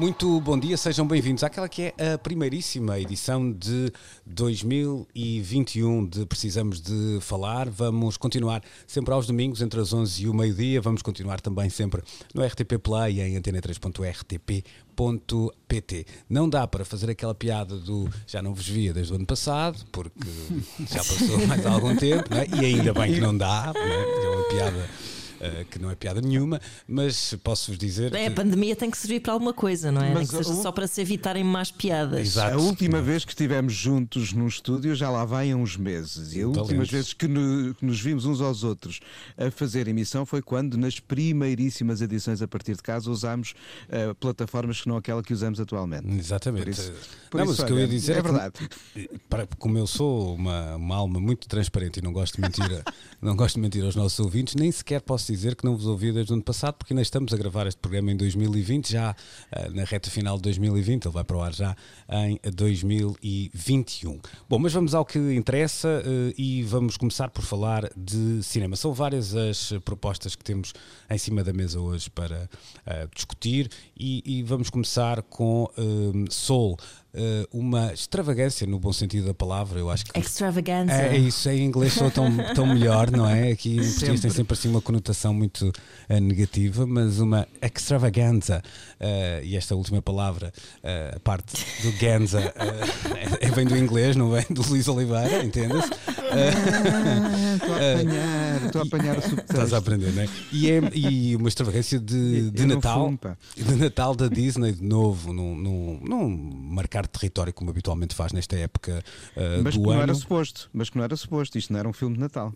Muito bom dia, sejam bem-vindos àquela que é a primeiríssima edição de 2021 de Precisamos de Falar. Vamos continuar sempre aos domingos, entre as 11 e o meio-dia. Vamos continuar também sempre no RTP Play em antena3.rtp.pt. Não dá para fazer aquela piada do já não vos via desde o ano passado, porque já passou mais algum tempo, não é? e ainda bem que não dá, não é? é uma piada. Uh, que não é piada nenhuma, mas posso-vos dizer. É, que... a pandemia tem que servir para alguma coisa, não é? Mas que seja o- só para se evitarem más piadas. Exato. A última vez que estivemos juntos no estúdio já lá vai há uns meses. E a Talentos. última vez que, no- que nos vimos uns aos outros a fazer emissão foi quando, nas primeiríssimas edições a partir de casa, usámos eh, plataformas que não aquela que usamos atualmente. Exatamente. Por isso- por não, isso, mas o que eu ia dizer é que- verdade. para, como eu sou uma, uma alma muito transparente e não gosto de mentir, não gosto de mentir aos nossos ouvintes, nem sequer posso dizer que não vos ouvi desde o ano passado, porque ainda estamos a gravar este programa em 2020, já ah, na reta final de 2020, ele vai para o ar já em 2021. Bom, mas vamos ao que interessa eh, e vamos começar por falar de cinema. São várias as propostas que temos em cima da mesa hoje para ah, discutir e, e vamos começar com eh, Soul. Eh, uma extravagância no bom sentido da palavra, eu acho que Extravaganza. é, é isso, em inglês sou tão, tão melhor, não é? Aqui em português tem Sempre. assim uma conotação muito eh, negativa, mas uma extravaganza, eh, e esta última palavra, eh, a parte do ganza, é- vem do inglês, não vem do Luís Oliveira, entende-se? Ah, Estou a apanhar, estou a apanhar o Estás a aprender, não é? E, é, e uma extravagância de, de Natal. de Natal da Disney, de novo, num, num, num marcar território como habitualmente faz nesta época eh, Mas que do não ano. era suposto. Mas que não era suposto. Isto não era um filme de Natal.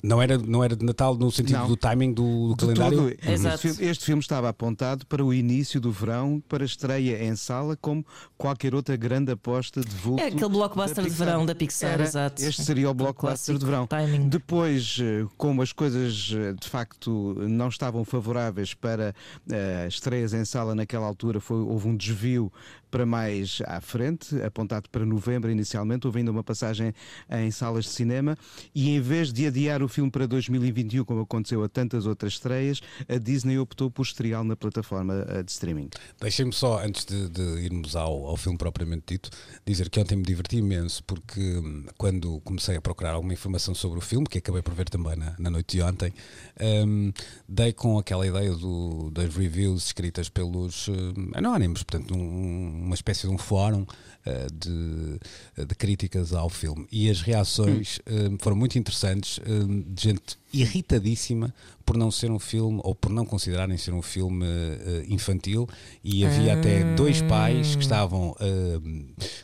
Não era, não era de Natal no sentido Não. do timing do, do De calendário? este, Exato. filme, este filme estava apontado para o início do verão, para estreia em sala, como qualquer outra grande aposta de vulto. É aquele blockbuster de verão da Pixar, Era- exato. Este seria o blockbuster de clássico verão. timing. Depois, eh, como as coisas eh, de facto não estavam favoráveis para eh, estreias em sala naquela altura, foi, houve um desvio para mais à frente, apontado para novembro inicialmente, houve ainda uma passagem em salas de cinema, e em vez de adiar o filme para 2021, como aconteceu a tantas outras estreias, a Disney optou por estreá-lo na plataforma eh, de streaming. Deixem-me só, antes de, de irmos ao, ao filme propriamente dito, dizer que ontem me diverti imenso, porque hum, quando comecei a procurar alguma informação sobre o filme, que acabei por ver também na, na noite de ontem, hum, dei com aquela ideia do- das reviews escritas pelos hum, anónimos, portanto, um- uma espécie de um fórum uh, de, de críticas ao filme. E as reações hum, foram muito interessantes, hum, de gente irritadíssima por não ser um filme ou por não considerarem ser um filme eh, infantil e havia até dois pais que estavam, eh,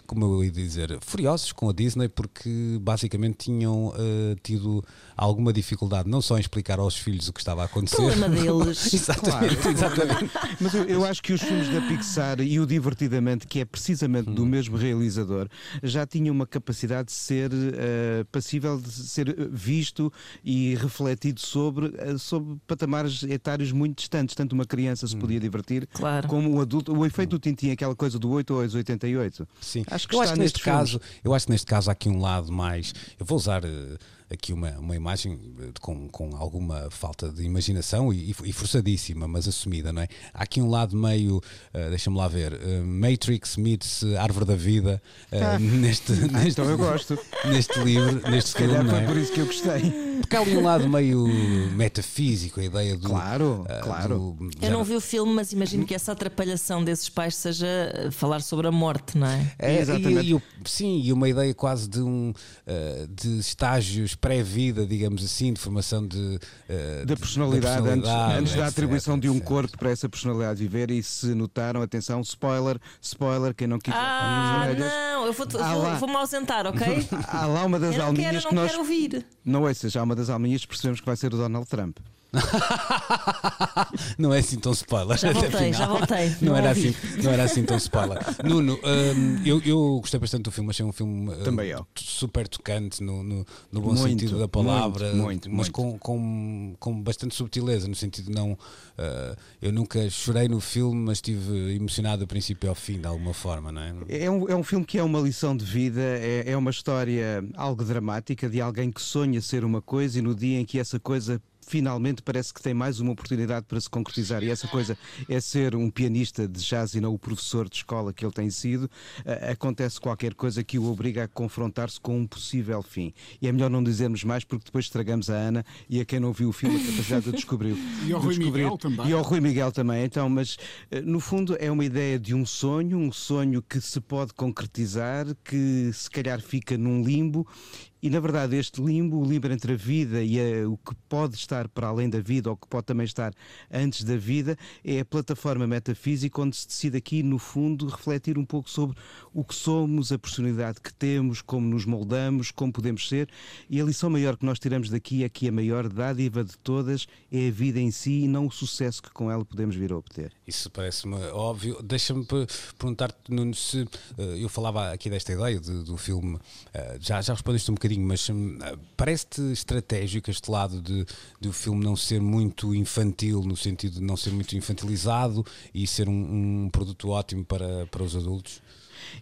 como eu ia dizer, furiosos com a Disney porque basicamente tinham eh, tido alguma dificuldade não só em explicar aos filhos o que estava a acontecer. Problema deles. exatamente, exatamente. Mas eu, eu acho que os filmes da Pixar e o Divertidamente, que é precisamente do mesmo realizador, já tinham uma capacidade de ser passível de ser visto e refletido sobre, eh, sobre patamares etários muito distantes. Tanto uma criança se podia divertir, Claro. como o adulto. O efeito do Tintin, aquela coisa do 8 aos 88. Sim, Acho que eu está acho que neste filmes. caso, eu acho que neste caso há aqui um lado mais. Eu vou usar eh, aqui uma, uma imagem eh, com, com alguma falta de imaginação e, e forçadíssima, mas assumida, não é? Há aqui um lado meio, eh, deixa-me lá ver, eh, Matrix meets Árvore da Vida eh, neste, neste, Então eu gosto. neste livro, neste Se filme, calhar não foi é? por isso que eu gostei. Porque há ali um lado meio metafísico, a ideia do. Claro, eh, claro. do- Eu não vi o filme, mas imagino que essa atrapalhação desses pais seja falar sobre a morte, não é? É, Exatamente. E, e sim, e uma ideia quase de um de estágios pré-vida, digamos assim, de formação de eh, Da de- personalidade, antes, personalidade, antes da etc, atribuição de um etc. corpo para essa personalidade viver. E se notaram, atenção, spoiler, spoiler, quem não quiser Ah, não, eu vou- Ah, vou- vou-me ausentar, ok? Há lá uma das Eu não alminhas quero, não que nós. quero ouvir. Não ouças, há uma das alminhas que percebemos que vai ser o Donald Trump. não é assim tão spoiler. Já voltei, já voltei. Não, Não era ouvi. assim, não era assim tão spoiler. Nuno, hum, eu, eu gostei bastante do filme, achei um filme hum, Também eu. super tocante no, no, no bom Muito, sentido da palavra, muito, muito, mas muito. Com, com, com bastante subtileza, no sentido de não. uh, eu nunca chorei no filme, mas estive emocionado do princípio ao fim, de alguma forma, não é? É um, é um filme que é uma lição de vida, é, é uma história algo dramática de alguém que sonha ser uma coisa e no dia em que essa coisa finalmente parece que tem mais uma oportunidade para se concretizar e essa coisa é ser um pianista de jazz e não o professor de escola que ele tem sido, acontece qualquer coisa que o obriga a confrontar-se com um possível fim. E é melhor não dizermos mais porque depois estragamos a Ana e a quem não viu o filme a capacidade de descobrir. E ao de Rui descobrir. Miguel também. E ao Rui Miguel também, então, mas eh, no fundo é uma ideia de um sonho, um sonho que se pode concretizar, que se calhar fica num limbo. E na verdade, este limbo, o limbo entre a vida e a- o que pode estar para além da vida, ou que pode também estar antes da vida, é a plataforma metafísica onde se decide aqui, no fundo, refletir um pouco sobre o que somos, a personalidade que temos, como nos moldamos, como podemos ser. E a lição maior que nós tiramos daqui é que a maior dádiva de todas é a vida em si e não o sucesso que com ela podemos vir a obter. Isso parece-me óbvio. Deixa-me per- perguntar-te, Nuno, se eh, eu falava aqui desta ideia de- do filme, eh, já, já respondeste um bocadinho, mas hum, parece-te estratégico este lado de, de o filme não ser muito infantil, no sentido de não ser muito infantilizado e ser um, um produto ótimo para, para os adultos?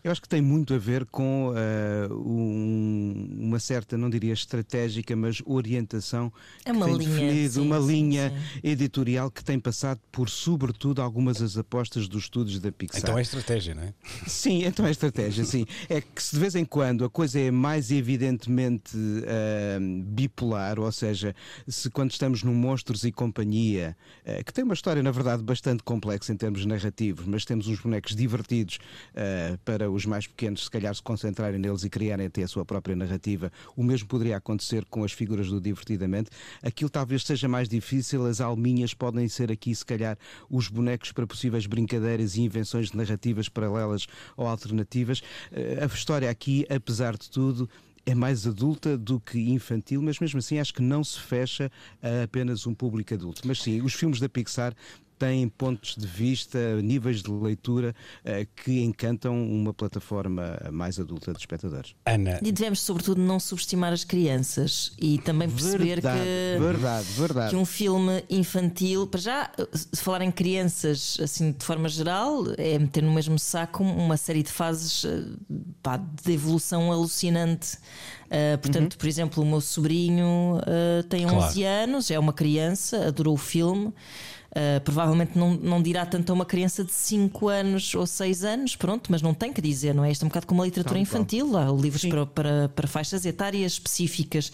Eu acho que tem muito a ver com eh, um- uma certa, não diria estratégica, mas orientação É que uma tem linha, definido, sim, uma sim, linha sim. editorial que tem passado por, sobretudo, algumas das apostas dos estudos da Pixar. Então é estratégia, não é? Sim, então é estratégia, sim. É que se de vez em quando a coisa é mais evidentemente ahm, bipolar, ou seja, se quando estamos num Monstros e Companhia, eh, que tem uma história, na verdade, bastante complexa em termos narrativos, mas temos uns bonecos divertidos eh, para os mais pequenos, se calhar se concentrarem neles e criarem até a sua própria narrativa. O mesmo poderia acontecer com as figuras do Divertidamente. Aquilo talvez seja mais difícil, as alminhas podem ser aqui, se calhar, os bonecos para possíveis brincadeiras e invenções de narrativas paralelas ou alternativas. Eh, A história aqui, apesar de tudo, é mais adulta do que infantil, mas mesmo assim acho que não se fecha a apenas um público adulto. Mas sim, os filmes da Pixar têm pontos de vista, níveis de leitura eh, que encantam uma plataforma mais adulta de espectadores. Ana, E devemos, sobretudo, não subestimar as crianças e também perceber verdade, que. verdade, verdade. que um filme infantil, para já, se falar em crianças assim de forma geral, é meter no mesmo saco uma série de fases eh, pá, de evolução alucinante. Uh, portanto, por exemplo, o meu sobrinho uh, tem 11 Claro. anos, é uma criança, adorou o filme. Uh, provavelmente não, não dirá tanto a uma criança de 5 anos ou 6 anos, pronto, mas não tem que dizer, não é? Isto é um bocado como a literatura infantil, há livros para, para, para faixas etárias específicas.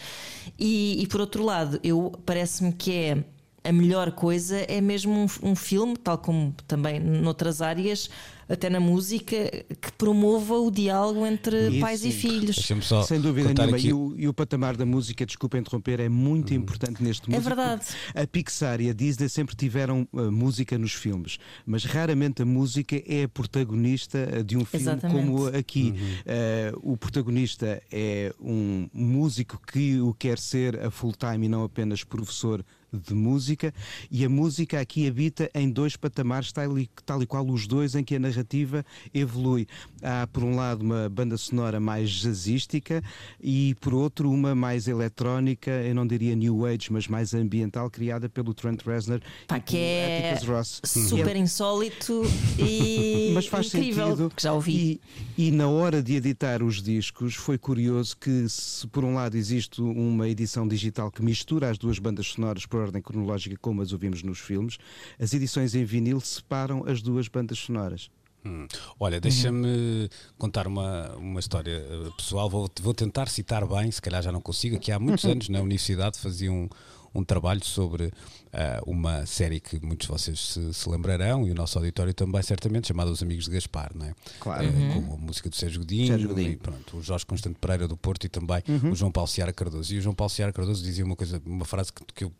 E, e por outro lado, eu parece-me que é a melhor coisa é mesmo um, um filme, tal como também noutras áreas, até na música, que promova o diálogo entre Isso, pais e sim. filhos. deixa-me só Sem dúvida nenhuma. aqui. E o, e o patamar da música, desculpa interromper, é muito importante neste É músico. verdade. A Pixar e a Disney sempre tiveram uh, música nos filmes, mas raramente a música é a protagonista uh, de um filme Exatamente. como aqui. Uh, o protagonista é um músico que o quer ser a full time e não apenas professor de música e a música aqui habita em dois patamares tal e, tal e qual os dois em que a narrativa evolui. Há por um lado uma banda sonora mais jazzística e por outro uma mais eletrónica, eu não diria new age, mas mais ambiental, criada pelo Trent Reznor Pá, que é Atticus Ross. super insólito e mas faz incrível, sentido. que já ouvi. E, e na hora de editar os discos, foi curioso que, se por um lado existe uma edição digital que mistura as duas bandas sonoras por ordem cronológica, como as ouvimos nos filmes, as edições em vinil separam as duas bandas sonoras. Hum. Olha, deixa-me contar uma, uma história eh, pessoal. Vou, vou tentar citar bem, se calhar já não consigo. Que há muitos anos na universidade fazia um, um trabalho sobre ah, uma série que muitos de vocês se, se lembrarão e o nosso auditório também, certamente, chamada Os Amigos de Gaspar, não é? Claro. Eh, Uhum. Com a música do Sérgio Godinho, Sérgio Godinho. e pronto, o Jorge Constante Pereira do Porto e também Uhum. o João Paulo Seara Cardoso. E o João Paulo Seara Cardoso dizia uma coisa, uma frase que, que eu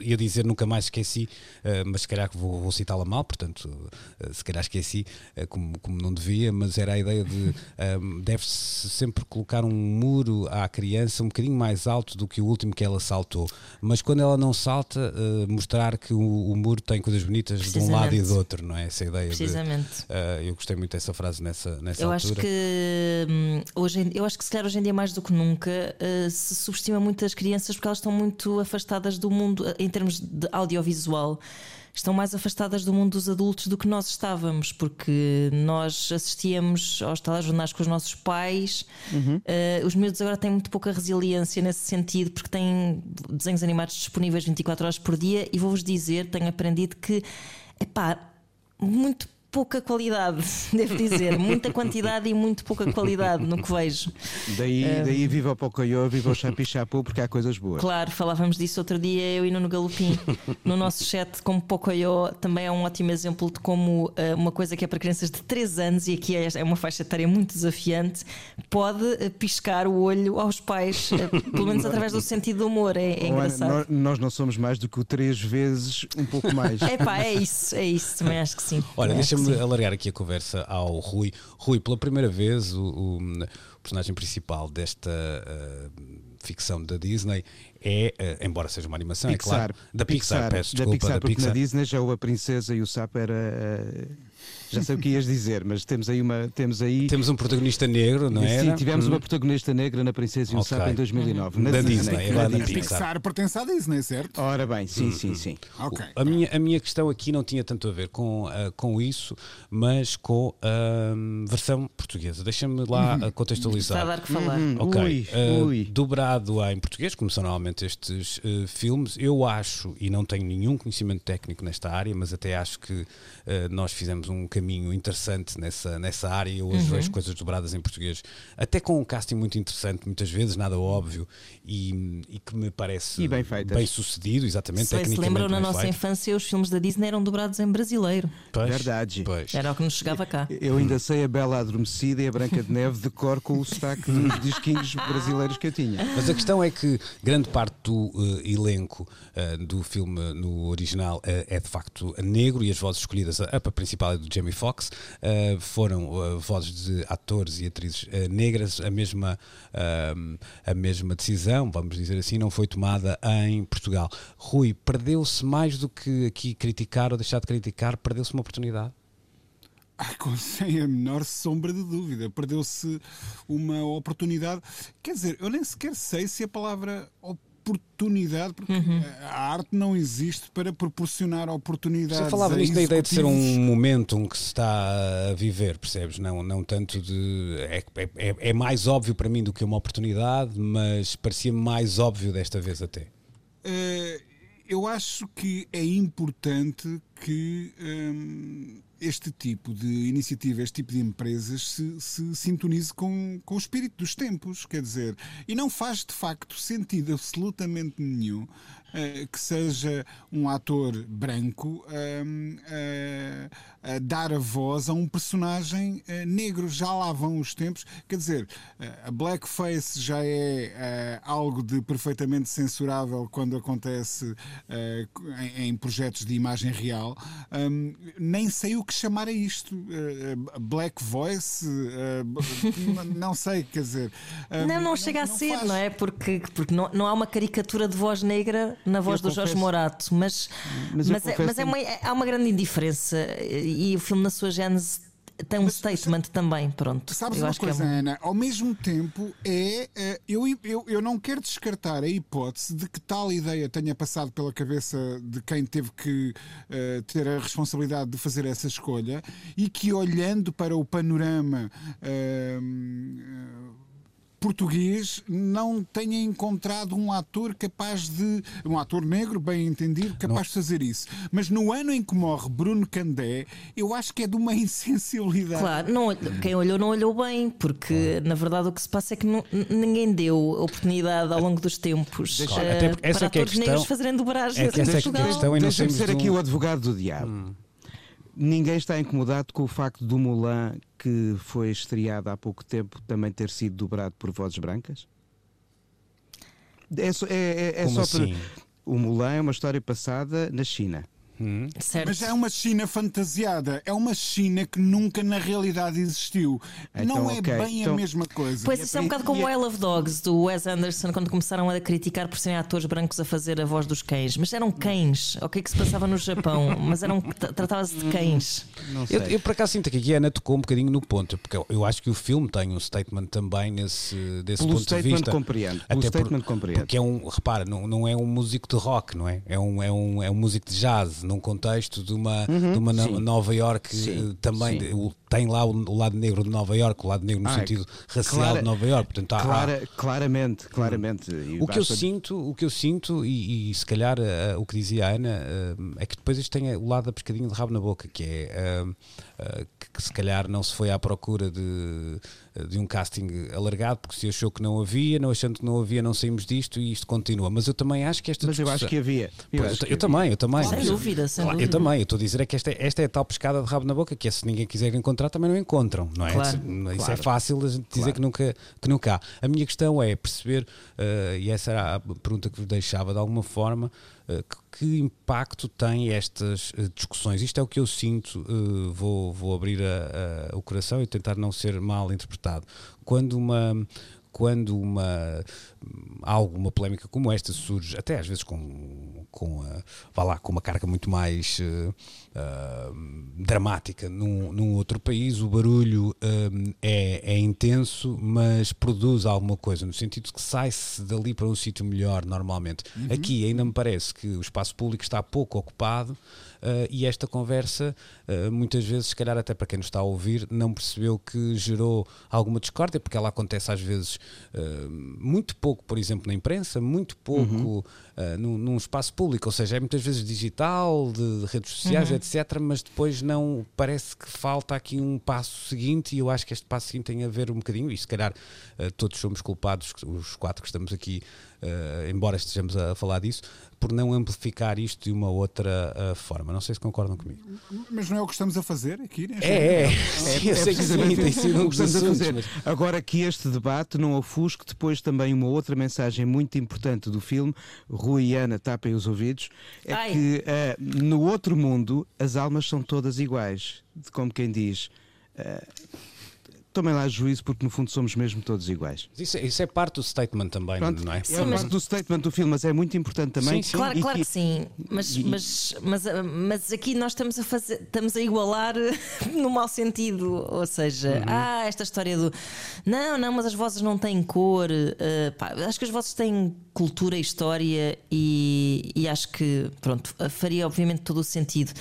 ia dizer nunca mais esqueci, uh, mas se calhar vou, vou citá-la mal, portanto, uh, se calhar esqueci, uh, como, como não devia, mas era a ideia de deve-se sempre colocar um muro à criança um bocadinho mais alto do que o último que ela saltou, mas quando ela não salta, mostrar que o, o, muro tem coisas bonitas de um lado e do outro, não é? Essa ideia. Precisamente. De, eu gostei muito dessa frase nessa, nessa eu altura. Acho que, hum, hoje, eu acho que se calhar hoje em dia mais do que nunca se subestima muito as crianças porque elas estão muito afastadas do mundo em termos de audiovisual estão mais afastadas do mundo dos adultos do que nós estávamos, porque nós assistíamos aos telejornais com os nossos pais. Uhum. Uh, os miúdos agora têm muito pouca resiliência nesse sentido, porque têm desenhos animados disponíveis 24 horas por dia. E vou-vos dizer, tenho aprendido que, epá, muito pouca qualidade, devo dizer. Muita quantidade e muito pouca qualidade no que vejo. Daí, um, daí viva o Pocoyo, viva o Chapi Chapu, porque há coisas boas. Claro, falávamos disso outro dia, eu e Nuno Galopim, no nosso chat, como Pocoyo também é um ótimo exemplo de como uh, uma coisa que é para crianças de 3 anos, e aqui é, é uma faixa etária muito desafiante, pode uh, piscar o olho aos pais, uh, pelo menos através do sentido do humor. É, é engraçado. Nós, nós, não somos mais do que o três vezes um pouco mais. É pá, é isso, é isso, também acho que sim. Olha, deixa deixa-me alargar aqui a conversa ao Rui. Rui, pela primeira vez, o, o, personagem principal desta uh, ficção da Disney é, uh, embora seja uma animação, Pixar, é claro, da Pixar, Pixar peço desculpa, da Pixar, da porque Pixar. na Disney já o A Princesa e o Sapo era. Uh, já sei o que ias dizer, mas temos aí uma. Temos, aí, temos um protagonista negro, não é? Sim, tivemos hum. uma protagonista negra na Princesa e o okay. Sapo em 2009. Na da Disney. Disney, é da Disney. Pixar pertence à Disney, certo? Ora bem, sim, sim, sim. Okay. A, minha, a minha questão aqui não tinha tanto a ver com, uh, com isso, mas com a uh, versão portuguesa. Deixa-me lá uhum. contextualizar. Está a dar que falar. Uhum. Ok. Ui, uh, ui. Dobrado em português, como são normalmente estes filmes, eu acho, e não tenho nenhum conhecimento técnico nesta área, mas até acho que nós fizemos um caminho interessante nessa, nessa área. Eu hoje uhum. vejo coisas dobradas em português, até com um casting muito interessante, muitas vezes, nada óbvio, e, e que me parece bem, bem, sucedido, exatamente. Se se lembram, na nossa feito. infância, os filmes da Disney eram dobrados em brasileiro. Pois, Verdade. Pois. Era o que nos chegava cá. Eu ainda sei a Bela Adormecida e a Branca de Neve de cor com o sotaque dos disquinhos brasileiros que eu tinha. Mas a questão é que grande parte do uh, elenco uh, do filme no original uh, é de facto negro e as vozes escolhidas, a, a principal é do Jamie Foxx, foram vozes de atores e atrizes negras, a mesma, a mesma decisão, vamos dizer assim, não foi tomada em Portugal. Rui, perdeu-se mais do que aqui criticar ou deixar de criticar, perdeu-se uma oportunidade? Ah, sem a menor sombra de dúvida. Perdeu-se uma oportunidade. Quer dizer, eu nem sequer sei se a palavra oportunidade, porque uhum. a arte não existe para proporcionar oportunidades. Você falava nisto da ideia de ser um momento que se está a viver, percebes? Não, não tanto de. É, é, é mais óbvio para mim do que uma oportunidade, mas parecia mais óbvio desta vez até. Uh, eu acho que é importante que. Um, este tipo de iniciativa, este tipo de empresas se, se sintonize com, com o espírito dos tempos, quer dizer, e não faz de facto sentido absolutamente nenhum uh, que seja um ator branco uh, uh, dar a voz a um personagem eh, negro. Já lá vão os tempos, quer dizer, a blackface já é algo de perfeitamente censurável quando acontece em, em, projetos de imagem real. Um, nem sei o que chamar a isto. Uh, black Voice? Uh, não sei, quer dizer. Uh, não, não, chega não, a ser, faz... não é? Porque, porque não, não há uma caricatura de voz negra na voz eu do confesso, Jorge Morato, mas, mas, mas, é, mas é uma, há uma grande indiferença e o filme, na sua gênese, tem um mas, statement mas, também, pronto. Sabes eu uma coisa, é um... Ana? Ao mesmo tempo, é. Eh, eu, eu, eu não quero descartar a hipótese de que tal ideia tenha passado pela cabeça de quem teve que uh, ter a responsabilidade de fazer essa escolha e que, olhando para o panorama. Uh, português não tenha encontrado um ator capaz de. um ator negro, bem entendido, capaz não. de fazer isso. Mas no ano em que morre Bruno Candé, eu acho que é de uma insensibilidade. Claro, não, quem olhou não olhou bem, porque na verdade o que se passa é que não, ninguém deu oportunidade ao longo dos tempos claro, uh, para essa atores é negros fazerem dobragem é que essa é a questão e Deixa-me ser aqui um... o advogado do diabo. Hum. Ninguém está incomodado com o facto do Mulan, que foi estreado há pouco tempo, também ter sido dobrado por vozes brancas? É só, é, é, é só assim? para o Mulan é uma história passada na China. Certo. Mas é uma China fantasiada, é uma China que nunca na realidade existiu. Então, não é ok, bem então- a mesma coisa. Pois isso é um bocado como o I Love Dogs do Wes Anderson, quando começaram a criticar por serem atores brancos a fazer a voz dos cães. Mas eram cães, o que é que se passava no Japão? Mas eram tra- tratava-se de cães. Não sei. Eu, eu por acaso sinto que aqui a Ana tocou um bocadinho no ponto, porque eu, eu acho que o filme tem um statement também nesse desse Pelo ponto de vista. compreendo, pelo Até por- statement compreendo. Porque é um, repara, não, não é um músico de rock, não é? É um, é um, é um músico de jazz, num contexto de uma, de uma. Nova York Sim, eh, também, sim. Tem lá o, o lado negro de Nova York, o lado negro no Ah, sentido racial clara- de Nova York. Portanto, há- há- Clara- claramente, claramente. E o que eu sinto, o que eu sinto e, e se calhar eh, o que dizia a Ana eh, é que depois isto tem o lado da pescadinha de rabo na boca, que é eh, que, que se calhar não se foi à procura de, de um casting alargado, porque se achou que não havia, não achando que não havia, não saímos disto e isto continua. Mas eu também acho que esta Mas eu acho discussão- que havia. Eu, Pois, eu, que eu também, eu também. Sem dúvida, sem Claro, Eu dúvida. também, eu estou a dizer é que esta, esta é a tal pescada de rabo na boca, que é se ninguém quiser encontrar, também não encontram, não é? Claro. Isso, isso é Claro. fácil a gente dizer Claro. que, nunca, que nunca há. A minha questão é perceber, eh, e essa era a pergunta que vos deixava de alguma forma, eh, que, que impacto têm estas eh, discussões? Isto é o que eu sinto, vou, vou abrir a- a- o coração e tentar não ser mal interpretado. Quando uma quando uma algo, uma polémica como esta surge, até às vezes com, com, a, vá lá, com uma carga muito mais eh, ah, dramática num, num outro país, o barulho ah, é, é intenso, mas produz alguma coisa, no sentido que sai-se dali para um sítio melhor normalmente. Aqui ainda me parece que o espaço público está pouco ocupado. Uh, e esta conversa, uh, muitas vezes, se calhar até para quem nos está a ouvir, não percebeu que gerou alguma discórdia, porque ela acontece às vezes uh, muito pouco, por exemplo, na imprensa, muito pouco Uhum. uh, num, num espaço público, ou seja, é muitas vezes digital, de, de redes sociais, etc., mas depois não parece que falta aqui um passo seguinte, e eu acho que este passo seguinte tem a ver um bocadinho, e se calhar todos somos culpados, os quatro que estamos aqui, uh, embora estejamos a, falar disso, por não amplificar isto de uma outra uh, forma. Não sei se concordam comigo. Mas não é o que estamos a fazer aqui, neste É, é. momento? Sim, eu sei que sim, tem sido um dos assuntos, mas- Agora que este debate não ofusque depois também uma outra mensagem muito importante do filme, Rui e Ana tapem os ouvidos, é Ai. que eh, no outro mundo as almas são todas iguais. Como quem diz. eh, tomem lá juízo porque no fundo somos mesmo todos iguais. Isso, é- isso é parte do statement também, Pronto, não é? é Sim, mas- parte do statement do filme, mas é muito importante também. Sim, sim. Claro, claro que sim, mas, e- mas, mas, mas aqui nós estamos a fazer, estamos a igualar no mau sentido, ou seja, Uhum. ah, esta história do não, não, mas as vozes não têm cor, eh, pá, acho que as vozes têm cultura e história e, e acho que pronto, faria obviamente todo o sentido.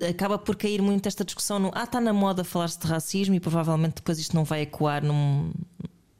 Eh, Acaba por cair muito esta discussão no ah, está na moda falar-se de racismo e provavelmente depois isto não vai ecoar num.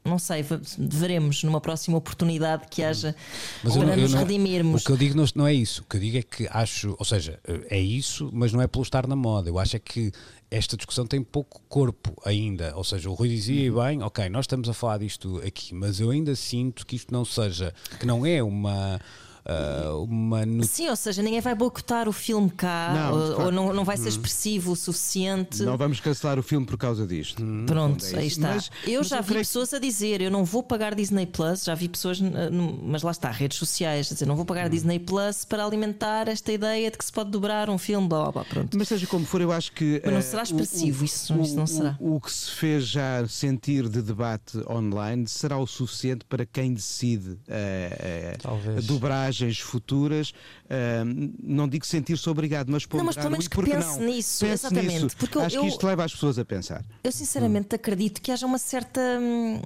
Não sei, veremos numa próxima oportunidade que haja Mas eu para não- eu nos não- redimirmos. O que eu digo não, não é isso. O que eu digo é que acho, ou seja, é isso, mas não é pelo estar na moda. Eu acho é que esta discussão tem pouco corpo ainda. Ou seja, o Rui dizia e bem, ok, nós estamos a falar disto aqui, mas eu ainda sinto que isto não seja, que não é uma. Ah, uma. Sim, ou seja, ninguém vai boicotar o filme cá, Não, ou, claro. ou não, não vai ser expressivo o suficiente. Não vamos cancelar o filme por causa disto. Pronto, fundo é aí está. Mas- eu mas já eu vi creio pessoas a dizer: eu não vou pagar Disney Plus. Já vi pessoas, mas lá está, redes sociais, a dizer: não vou Hum. pagar Disney Plus para alimentar esta ideia de que se pode dobrar um filme, blá blá blá. Pronto. Mas seja como for, eu acho que. Mas não eh, será o- expressivo, o- isso- isso não o- será. O, o que se fez já sentir de debate online será o suficiente para quem decide eh, Talvez. Dobragens futuras. eh, não digo sentir-se obrigado, mas Não, mas pelo menos que pense não. nisso, Pense exatamente, nisso. porque eu- acho que eu- isto leva as pessoas a pensar. Eu sinceramente acredito que haja uma certa. hum,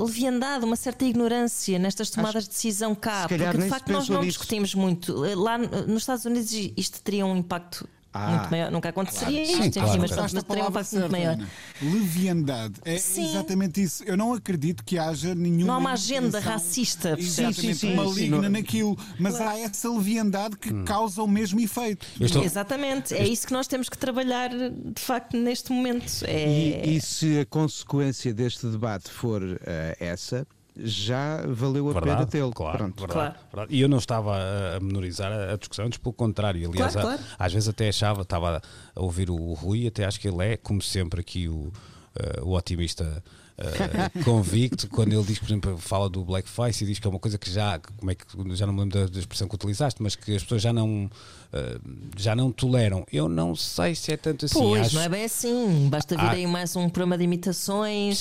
Leviandade, uma certa ignorância nestas tomadas de decisão cá, porque de facto nós não nisso. discutimos muito. Lá nos Estados Unidos isto teria um impacto Ah, muito maior, nunca aconteceria Sim, isto, enfim, claro, mas, claro. teria um palavra impacto muito maior. Ana. Leviandade. É Sim. exatamente isso. Eu não acredito que haja nenhuma. Não há uma agenda racista? Exatamente, Sim, sim, sim, maligna sim. naquilo. Mas há essa leviandade que causa o mesmo efeito. Estou- Exatamente, é isso que nós temos que trabalhar de facto neste momento. É... E, e se a consequência deste debate for eh, essa, já valeu a pena Verdade, tê-lo. claro, Pronto. verdade, Claro. verdade. E eu não estava a- menorizar a, a discussão, antes pelo contrário. Aliás, Claro, a- claro. às vezes até achava, estava a ouvir o, Rui, até acho que ele é, como sempre, aqui o, eh, o otimista uh, convicto quando ele diz, por exemplo, fala do blackface e diz que é uma coisa que já, como é que já não me lembro da, da expressão que utilizaste, mas que as pessoas já não uh, já não toleram. Eu não sei se é tanto assim. Pois, Acho... não é bem assim. Basta ah, aí mais um programa de imitações.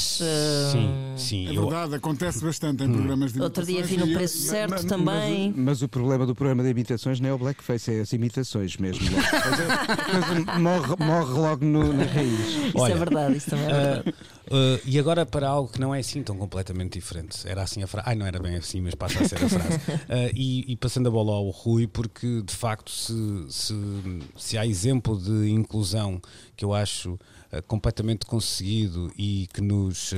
Sim, sim. É eu... verdade, acontece bastante em hum. programas de Outro dia vi no preço eu, certo mas, também. Mas, mas, o problema do programa de imitações não é o blackface, é as imitações mesmo. morre, morre logo no, na raiz. Isso é Olha, é verdade, isso também é verdade. Uh, Uh, e agora para algo que não é assim tão completamente diferente. Era assim a frase. Ai, não era bem assim, mas passa a ser a frase. Uh, e, e, passando a bola ao Rui, porque de facto, se, se, se há exemplo de inclusão que eu acho completamente conseguido e que nos uh,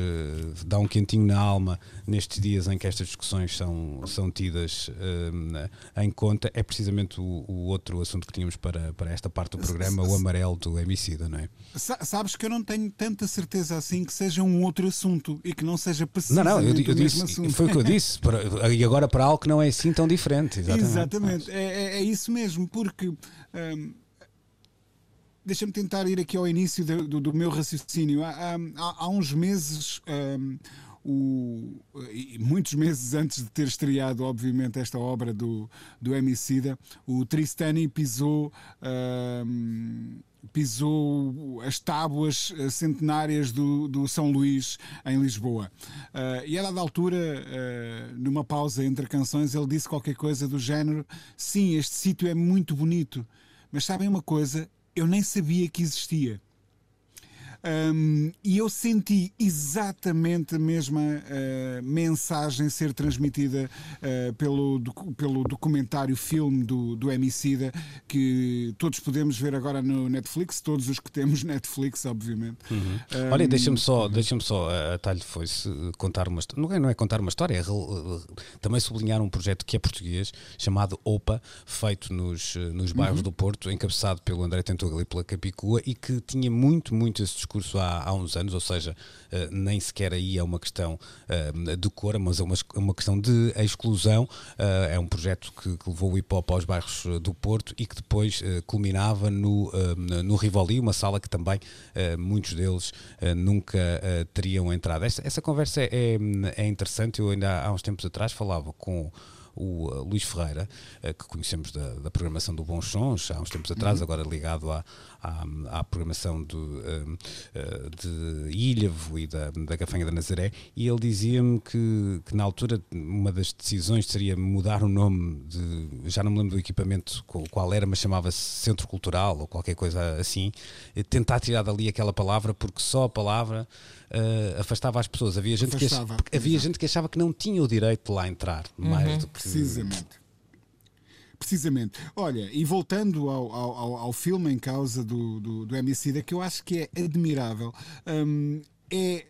dá um quentinho na alma nestes dias em que estas discussões são, são tidas uh, em conta, é precisamente o, o, outro assunto que tínhamos para, para esta parte do programa, o amarelo do Emicida, não é? Sabes que eu não tenho tanta certeza assim que seja um outro assunto e que não seja precisamente Não, não, eu, eu disse, assunto. foi o que eu disse, para, e agora para algo que não é assim tão diferente. Exatamente, exatamente. É, é, é, isso mesmo, porque. Um, Deixa-me tentar ir aqui ao início do, do, do meu raciocínio. Há, há, há uns meses, um, o, muitos meses antes de ter estreado, obviamente, esta obra do, do Emicida, o Tristani pisou. Um, pisou as tábuas centenárias do, do São Luís em Lisboa. Uh, e a dada altura, uh, numa pausa entre canções, ele disse qualquer coisa do género: Sim, este sítio é muito bonito, mas sabem uma coisa? Eu nem sabia que existia. Um, e eu senti exatamente a mesma uh, mensagem ser transmitida uh, pelo, do, pelo documentário filme do, do Emicida, que todos podemos ver agora no Netflix, todos os que temos Netflix, obviamente. Uhum. Um, Olha, deixa-me só, deixa só a, a talho foi contar uma não é, não é contar uma história, é também sublinhar um projeto que é português, chamado OPA, feito nos, nos bairros uhum. do Porto, encabeçado pelo André Tentugal e pela Capicua, e que tinha muito, muito esse discurso há, há uns anos, ou seja, uh, nem sequer aí é uma questão uh, de cor, mas é uma, uma questão de exclusão. Uh, é um projeto que, que, levou o hip hop aos bairros do Porto e que depois culminava no, no Rivoli, uma sala que também muitos deles nunca teriam entrado. Essa, essa conversa é, é interessante. Eu ainda há uns tempos atrás falava com o uh, Luís Ferreira, uh, que conhecemos da, da, programação do Bons Sons, há uns tempos atrás, uhum. agora ligado à, à, à programação do, uh, de Ilhavo e da, da Gafanha da Nazaré, e ele dizia-me que, que, na altura uma das decisões seria mudar o nome de, já não me lembro do equipamento qual era, mas chamava-se Centro Cultural ou qualquer coisa assim, tentar tirar dali aquela palavra, porque só a palavra uh, afastava as pessoas. Havia gente, afastava, que, havia gente que achava que não tinha o direito de lá entrar, uhum. mais do que. Precisamente. Precisamente. Olha, e voltando ao, ao, ao filme em causa do, do, do Emicida, que eu acho que é admirável, um, é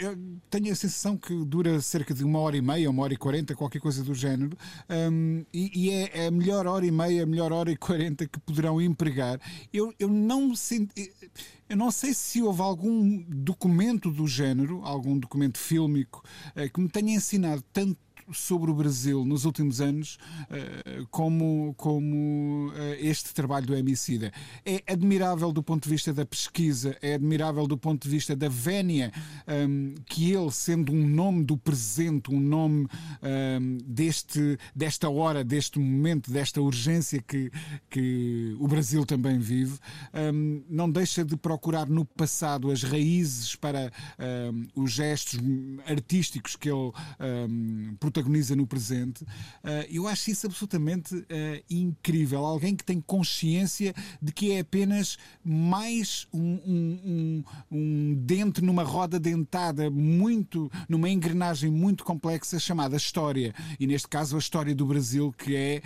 eu tenho a sensação que dura cerca de uma hora e meia, uma hora e quarenta, qualquer coisa do género, um, e, e, é a melhor hora e meia, a melhor hora e quarenta que poderão empregar. Eu, eu não senti. Eu não sei se houve algum documento do género, algum documento fílmico, eh, que me tenha ensinado tanto sobre o Brasil nos últimos anos eh, como, como eh, este trabalho do Emicida. É admirável do ponto de vista da pesquisa, é admirável do ponto de vista da vénia ehm, que ele, sendo um nome do presente, um nome ehm, deste, desta hora, deste momento, desta urgência que, que o Brasil também vive, ehm, não deixa de procurar no passado as raízes para os gestos artísticos que ele um, protagoniza no presente. Uh, eu acho isso absolutamente uh, incrível. Alguém que tem consciência de que é apenas mais um, um, um, um dente numa roda dentada, muito, numa engrenagem muito complexa chamada história. E neste caso a história do Brasil, que é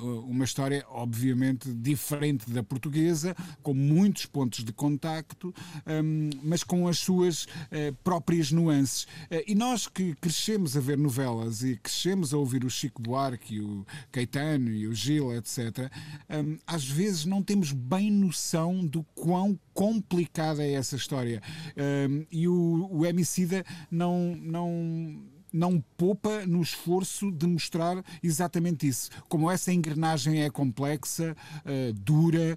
uh, uma história obviamente diferente da portuguesa, com muitos pontos de contacto, um, mas com as suas próprias nuances. e nós que crescemos a ver novelas e crescemos a ouvir o Chico Buarque, o Caetano e o Gil, etc., um, às vezes não temos bem noção do quão complicada é essa história. Um, e o, o Emicida não. não não poupa no esforço de mostrar exatamente isso. Como essa engrenagem é complexa, uh, dura,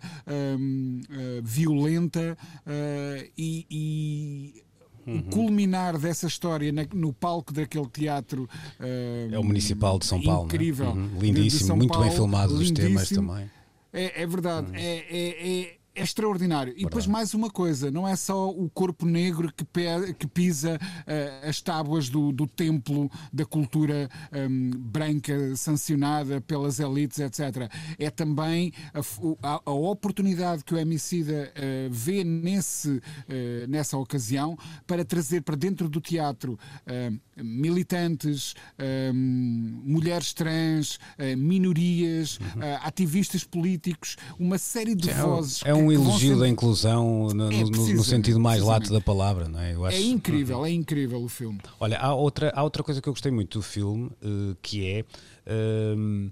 um, uh, violenta uh, e, e o culminar dessa história na- no palco daquele teatro eh, É o Municipal de São Paulo. né? incrível, Uhum. de- de Lindíssimo, muito bem Paulo, filmados os temas também. É, é verdade, Hum. é, é- é- extraordinário. E depois mais uma coisa, não é só o corpo negro que, pe- que pisa eh, as tábuas do, do templo da cultura hum, branca sancionada pelas elites, etc. É também a, a- oportunidade que o Emicida eh, vê nesse, eh, nessa ocasião para trazer para dentro do teatro militantes, eh, mulheres trans, minorias, eh, ativistas políticos, uma série de Uhum. É um- vozes. É um vão elogio sendo- da inclusão no, no- no- no sentido mais lato da palavra, não é? Eu acho- É incrível, é incrível o filme. Olha, há outra, há outra coisa que eu gostei muito do filme, eh, que é. ehm,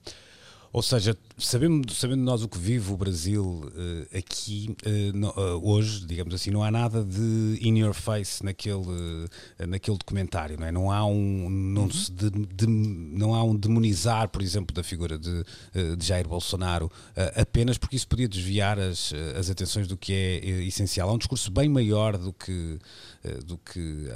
ou seja, sabendo, sabendo nós o que vive o Brasil eh, aqui, eh, no- eh, hoje, digamos assim, não há nada de in your face naquele, naquele documentário, não é? Não há um, não, se de- de- não há um demonizar, por exemplo, da figura de, de Jair Bolsonaro, apenas porque isso podia desviar as, as atenções do que é essencial. Há um discurso bem maior do que, do que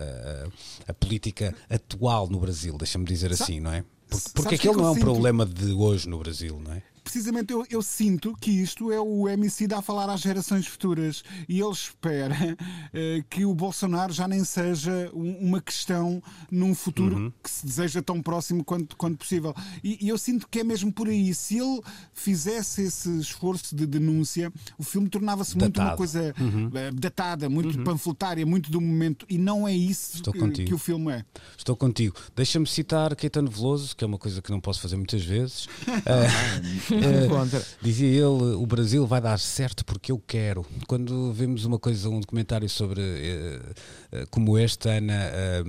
a, a política atual no Brasil, deixa-me dizer assim, não é? Porque, porque que aquele eu não é um problema de hoje no Brasil, não é? Precisamente eu, eu sinto que isto é o MC a falar às gerações futuras e ele espera eh, que o Bolsonaro já nem seja um- uma questão num futuro Uhum. que se deseja tão próximo quanto, quanto possível. E, e eu sinto que é mesmo por aí. Se ele fizesse esse esforço de denúncia, o filme tornava-se muito uma coisa Uhum. eh, datada, muito panfletária, muito do momento. E não é isso que, que o filme é. Estou contigo. Deixa-me citar Caetano Veloso, que é uma coisa que não posso fazer muitas vezes. Eh, Contra. dizia ele: o Brasil vai dar certo porque eu quero. Quando vemos uma coisa, um documentário sobre eh, como este, Ana, eh,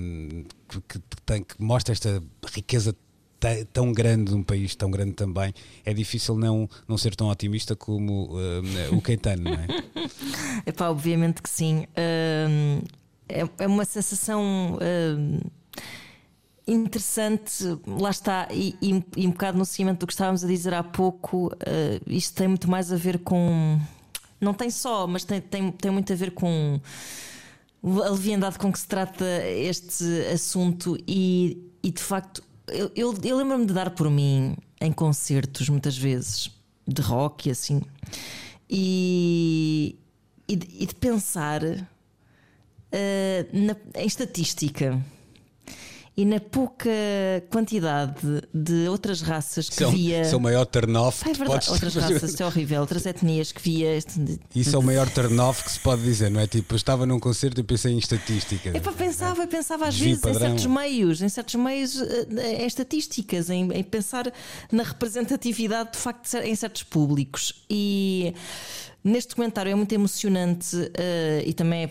que, que tem, que mostra esta riqueza tão grande de um país tão grande também, é difícil não, não ser tão otimista como eh, o Caetano, não é? Epá, obviamente que sim. Hum, é, é uma sensação hum, interessante, lá está, e, e- um bocado no seguimento do que estávamos a dizer há pouco, eh, isto tem muito mais a ver com. Não tem só, mas tem, tem, tem muito a ver com a leviandade com que se trata este assunto e, e de facto eu, eu, eu lembro-me de dar por mim em concertos muitas vezes de rock e assim e, e, de, e de pensar eh, na, em estatística e na pouca quantidade de outras raças que é, um- via. isso é o maior turn-off Pá, é verdade, outras raças, isso é horrível, outras etnias que via. Isso é o maior turn-off que se pode dizer, não é? Tipo, eu estava num concerto e pensei em estatística. Epá, pensava, pensava às Desvio vezes em padrão. certos meios, em certos meios, eh, em estatísticas, em, em pensar na representatividade de facto em certos públicos. E neste documentário é muito emocionante eh, e também é,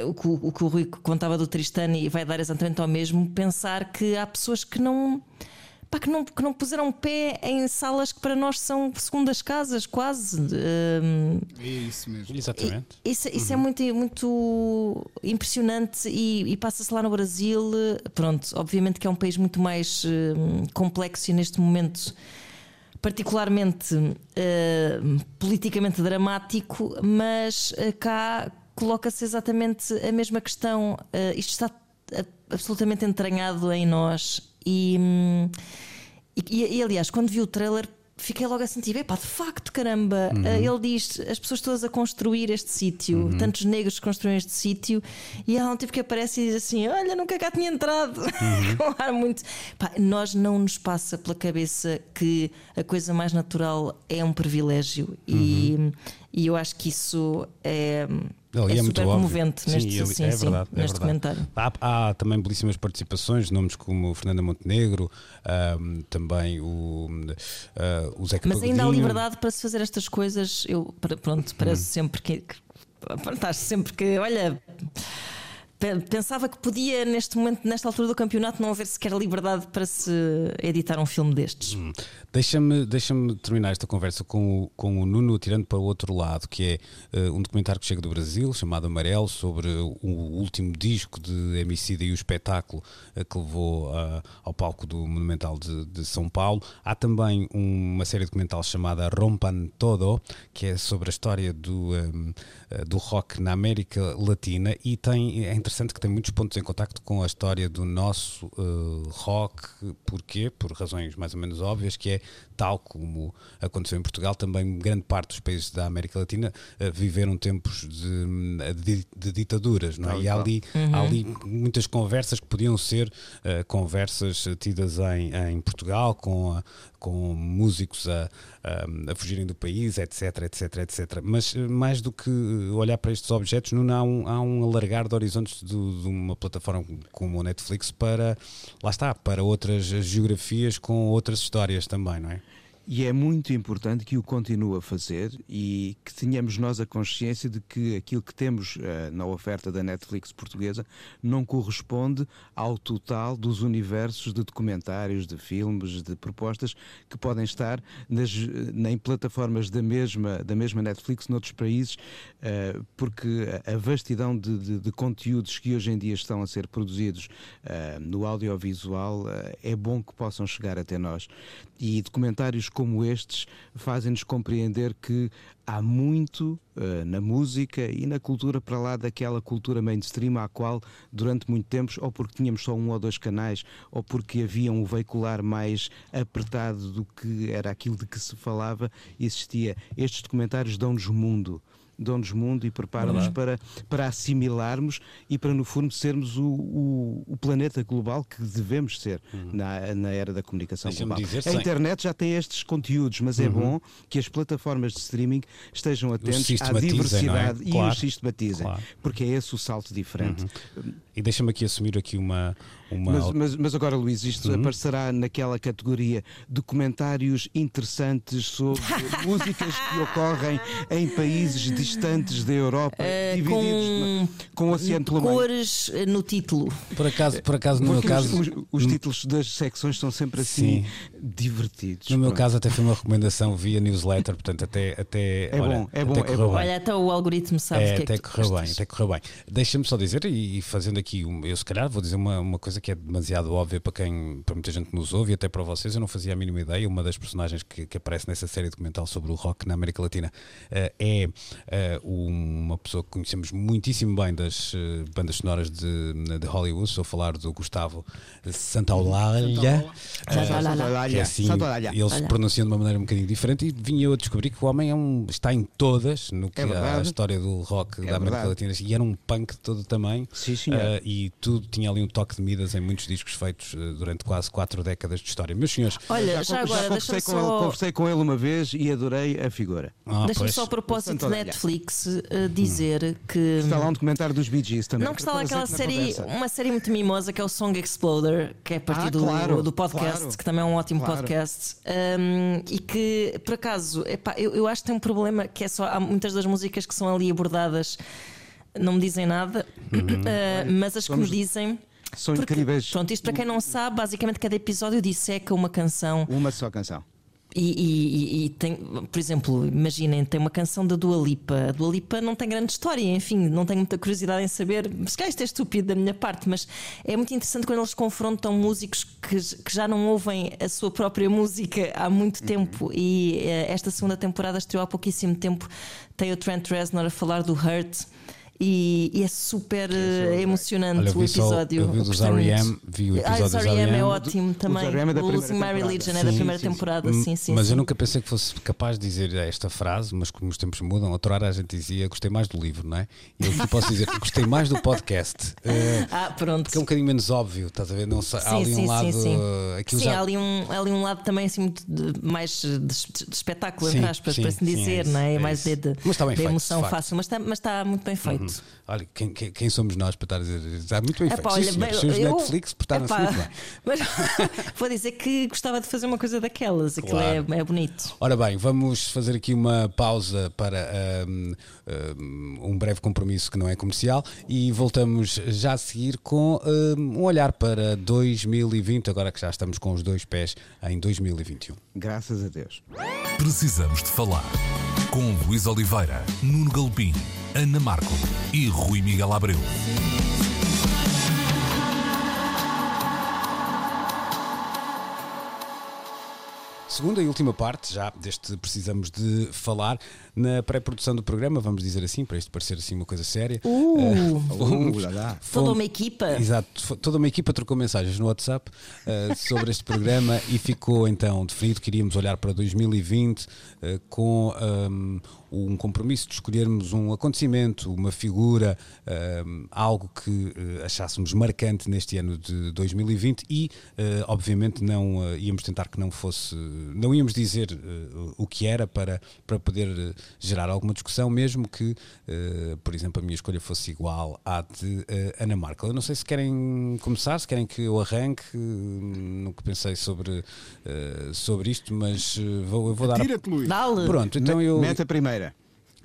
eh, o, que, o- que o Rui contava do Tristani vai dar exatamente ao mesmo, pensar que há pessoas que não. pá, que não, que não puseram pé em salas que para nós são segundas casas, quase. Ehm, É isso mesmo. Exatamente. e- Isso, isso é muito, muito impressionante e, e passa-se lá no Brasil. Pronto, obviamente que é um país muito mais hum, complexo e neste momento particularmente hum, politicamente dramático, mas eh, cá coloca-se exatamente a mesma questão. Eh, isto está absolutamente entranhado em nós e, hum, e, e, aliás, quando vi o trailer, fiquei logo a sentir: epá, de facto, caramba. Eh, Ele diz as pessoas todas a construir este sítio, tantos negros que construíram este sítio, e há um tipo que aparece e diz assim: Olha, nunca cá tinha entrado. Com um ar muito. Pá, nós não nos passa pela cabeça que a coisa mais natural é um privilégio, e, e eu acho que isso é. É é super óbvio. comovente Sim, neste, ele- sim, é sim, verdade, é neste comentário. Há, há também belíssimas participações, nomes como Fernanda Montenegro, ahm, também o, ah, o Zeca Mas ainda há liberdade para se fazer estas coisas. Eu, pr- pronto, parece Hum. sempre que. que estás sempre que. Olha. Pe- Pensava que podia, neste momento, nesta altura do campeonato, não haver sequer liberdade para se editar um filme destes. Hum. Deixa-me deixa terminar esta conversa com o, com o Nuno, tirando para o outro lado, que é eh, um documentário que chega do Brasil, chamado Amarelo, sobre o último disco de Emicida e o espetáculo eh, que levou ah, ao palco do Monumental de, de São Paulo. Há também uma série documental chamada Rompan Todo, que é sobre a história do, eh, do rock na América Latina e tem, é interessante interessante que tem muitos pontos em contacto com a história do nosso uh, rock. Porquê? Por razões mais ou menos óbvias, que é tal como aconteceu em Portugal, também grande parte dos países da América Latina uh, viveram tempos de, de, de ditaduras, não é? E há ali, uhum. há ali muitas conversas que podiam ser uh, conversas tidas em, em Portugal, com, a, com músicos a, a, a, fugirem do país, etc, etc, etc. Mas mais do que olhar para estes objetos, não há um, há um alargar de horizontes de, de uma plataforma como a Netflix para, lá está, para outras geografias com outras histórias também, não é? E é muito importante que o continue a fazer e que tenhamos nós a consciência de que aquilo que temos uh, na oferta da Netflix portuguesa não corresponde ao total dos universos de documentários, de filmes, de propostas que podem estar nas, em plataformas da mesma, da mesma Netflix noutros países, uh, porque a vastidão de, de, de, conteúdos que hoje em dia estão a ser produzidos uh, no audiovisual é bom que possam chegar até nós. E documentários como estes fazem-nos compreender que há muito uh, na música e na cultura para lá daquela cultura mainstream à qual durante muito tempo, ou porque tínhamos só um ou dois canais, ou porque havia um veicular mais apertado do que era aquilo de que se falava, existia. Estes documentários dão-nos mundo dão-nos mundo e preparam-nos para, para assimilarmos e para, no fundo, sermos o, o, o planeta global que devemos ser uhum. na, na era da comunicação global. a internet já tem estes conteúdos, mas é uhum. é bom que as plataformas de streaming estejam atentos à é? diversidade é? claro. e os sistematizem, claro. porque é esse o salto diferente. Uhum. E deixa-me aqui assumir aqui uma, uma... Mas, mas, mas, agora, Luís, isto uhum. aparecerá naquela categoria de comentários interessantes sobre músicas que ocorrem em países distantes da Europa, uh, divididos com, o oceano pelo meio. Cores eh, no título. Por acaso, por acaso no Porque meu caso. Os, os, títulos das secções são sempre assim Sim. divertidos. No meu caso, até foi uma recomendação via newsletter, portanto, até. até é olha, bom, é bom. É bom. Olha, até o algoritmo sabe é, que até é que correu bem, até correu bem. Deixa-me só dizer, e fazendo aqui, eu se calhar vou dizer uma, uma coisa que é demasiado óbvia para quem, para muita gente que nos ouve e até para vocês, eu não fazia a mínima ideia. Uma das personagens que, que aparece nessa série documental sobre o rock na América Latina uh, é uh, uma pessoa que conhecemos muitíssimo bem das uh, bandas sonoras de, de Hollywood. Estou a falar do Gustavo Santaolalla. Santaolalla. É assim, ele se pronuncia de uma maneira um bocadinho diferente e vinha eu a descobrir que o homem é um, está em todas no que é a história do rock é da América Latina e era um punk de todo o tamanho. Sim, e tudo tinha ali um toque de Midas em muitos discos feitos uh, durante quase quatro décadas de história. Meus senhores, olha, já, já agora já conversei, com só... ele, conversei com ele uma vez e adorei a figura. Ah, Deixa-me só a propósito de Netflix uh, dizer hum. que está lá um documentário dos Bee Gees também. Não que está lá aquela série, uma série muito mimosa que é o Song Exploder, que é a partir ah, do, claro, do podcast, claro, que também é um ótimo claro. podcast, um, e que por acaso, epá, eu, eu acho que tem um problema que é só há muitas das músicas que são ali abordadas não me dizem nada, uhum. uh, mas as que me dizem. São porque, incríveis. Pronto, isto para quem não sabe, basicamente cada episódio disseca uma canção. Uma só canção. E, e, e, tem, por exemplo, imaginem, tem uma canção da Dua Lipa. A Dua Lipa não tem grande história, enfim, não tenho muita curiosidade em saber. Se calhar isto é estúpido da minha parte, mas é muito interessante quando eles confrontam músicos que, que já não ouvem a sua própria música há muito uhum. tempo. E uh, esta segunda temporada estreou há pouquíssimo tempo. Tem o Trent Reznor a falar do Hurt e, e é super é emocionante Olha, o episódio. Só, eu vi dos R.E.M., vi o episódio ah, dos R.E.M. é ótimo também. O Losing My Religion é da primeira temporada, sim, sim. Mas sim. eu nunca pensei que fosse capaz de dizer esta frase, mas como os tempos mudam, outra hora a gente dizia gostei mais do livro, não é? E eu posso dizer que gostei mais do podcast. Uh, ah, pronto. Que é um bocadinho menos óbvio, estás a ver? Não, sim, há ali sim, um lado. Sim, sim. sim já... há, ali um, há ali um lado também assim muito de, mais de, de, espetáculo, entre aspas, para assim dizer, é não é? é mais de, de, de emoção fácil, mas está, mas está muito bem feito. Uhum. Olha, quem, quem, quem, somos nós para estar a dizer? Está muito bem feito. Olha, Sim, bem, eu, Netflix portaram-se muito bem. Mas vou dizer que gostava de fazer uma coisa daquelas. Aquilo é, claro. é, bonito. Ora bem, vamos fazer aqui uma pausa para um, um, breve compromisso que não é comercial e voltamos já a seguir com um, um olhar para 2020, agora que já estamos com os dois pés em 2021. Graças a Deus. Precisamos de falar com Luís Oliveira, Nuno Galpim, Ana Marco e Rui Miguel Abreu. segunda e última parte já deste precisamos de falar na pré-produção do programa, vamos dizer assim, para isto parecer assim uma coisa séria. Uh, fomos- Uh, lá, lá. toda fomos- uma equipa. Exato, toda uma equipa trocou mensagens no WhatsApp eh, sobre este programa e ficou então definido que iríamos olhar para 2020 eh, com ahm, um compromisso de escolhermos um acontecimento, uma figura, ahm, algo que eh, achássemos marcante neste ano de 2020 e, eh, obviamente, não eh, íamos tentar que não fosse, não íamos dizer eh, o que era para, para poder gerar alguma discussão, mesmo que, por exemplo, a minha escolha fosse igual à de Ana Markel. Eu não sei se querem começar, se querem que eu arranque, eh, nunca pensei sobre, sobre isto, mas vou, eu vou dar. a- Tira-te, Luís. Dá-lhe. Pronto, então eu. Mete a primeira.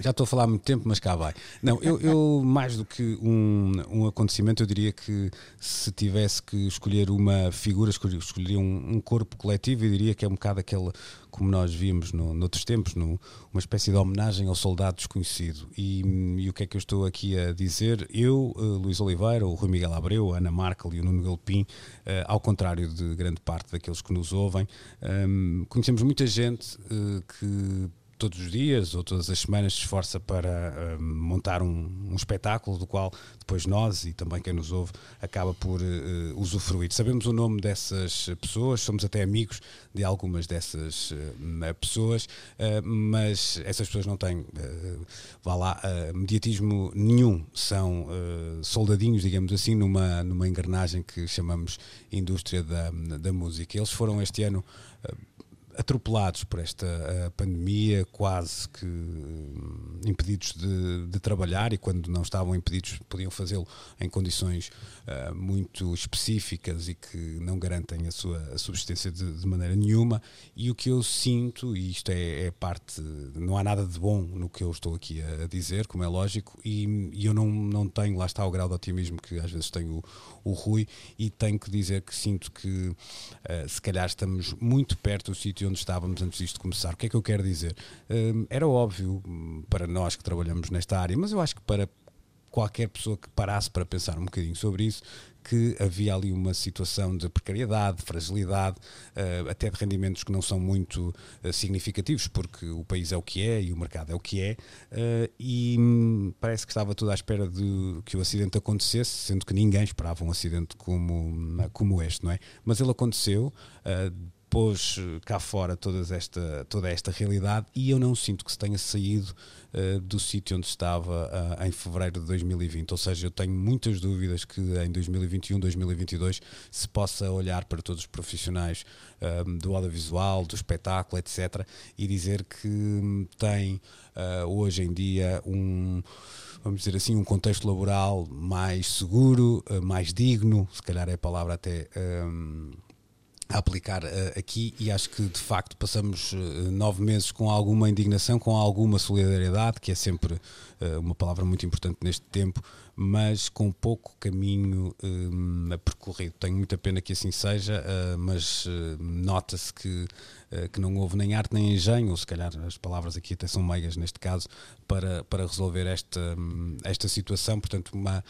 Já estou a falar há muito tempo, mas cá vai. Não, eu, eu, mais do que um, um acontecimento, eu diria que se tivesse que escolher uma figura, escolher- escolheria um, um corpo coletivo, eu diria que é um bocado aquele, como nós vimos no, noutros tempos, no, uma espécie de homenagem ao soldado desconhecido. E, e o que é que eu estou aqui a dizer? Eu, eh, Luís Oliveira, o Rui Miguel Abreu, a Ana Markel e o Nuno Galpim, eh, ao contrário de grande parte daqueles que nos ouvem, ehm, conhecemos muita gente eh, que todos os dias ou todas as semanas se esforça para hum, montar um, um espetáculo do qual depois nós e também quem nos ouve acaba por eh, usufruir. Sabemos o nome dessas pessoas, somos até amigos de algumas dessas eh, pessoas, mas essas pessoas não têm, vá lá, mediatismo nenhum, são soldadinhos, digamos assim, numa, numa engrenagem que chamamos indústria da, da música. Eles foram este ano atropelados por esta eh, pandemia, quase que hum, impedidos de, de trabalhar e quando não estavam impedidos podiam fazê-lo em condições eh, muito específicas e que não garantem a sua subsistência de, de maneira nenhuma. E o que eu sinto, e isto é, é parte, não há nada de bom no que eu estou aqui a, dizer, como é lógico, e, e eu não, não tenho, lá está o grau de otimismo que às vezes tem o, o Rui, e tenho que dizer que sinto que eh, se calhar estamos muito perto do sítio onde estávamos antes disto começar. O que é que eu quero dizer? Hum, era óbvio hum, para nós que trabalhamos nesta área, mas eu acho que para qualquer pessoa que parasse para pensar um bocadinho sobre isso, que havia ali uma situação de precariedade, de fragilidade, eh, até de rendimentos que não são muito eh, significativos, porque o país é o que é e o mercado é o que é, e hum, parece que estava tudo à espera de que o acidente acontecesse, sendo que ninguém esperava um acidente como, como este, não é? Mas ele aconteceu. Eh, pôs cá fora todas esta, toda esta realidade e eu não sinto que se tenha saído eh, do sítio onde estava ah, em fevereiro de 2020. Ou seja, eu tenho muitas dúvidas que em 2021, 2022 se possa olhar para todos os profissionais do audiovisual, do espetáculo, etc. e dizer que hum, tem ah, hoje em dia um vamos dizer assim, um contexto laboral mais seguro, mais digno, se calhar é a palavra até hum, a aplicar eh, aqui e acho que de facto passamos eh, nove meses com alguma indignação, com alguma solidariedade, que é sempre eh, uma palavra muito importante neste tempo, mas com pouco caminho eh, percorrido. Tenho muita pena que assim seja, mas nota-se que, que não houve nem arte nem engenho, ou se calhar as palavras aqui até são meias neste caso, para, para resolver esta, hum, esta situação. Portanto, uma,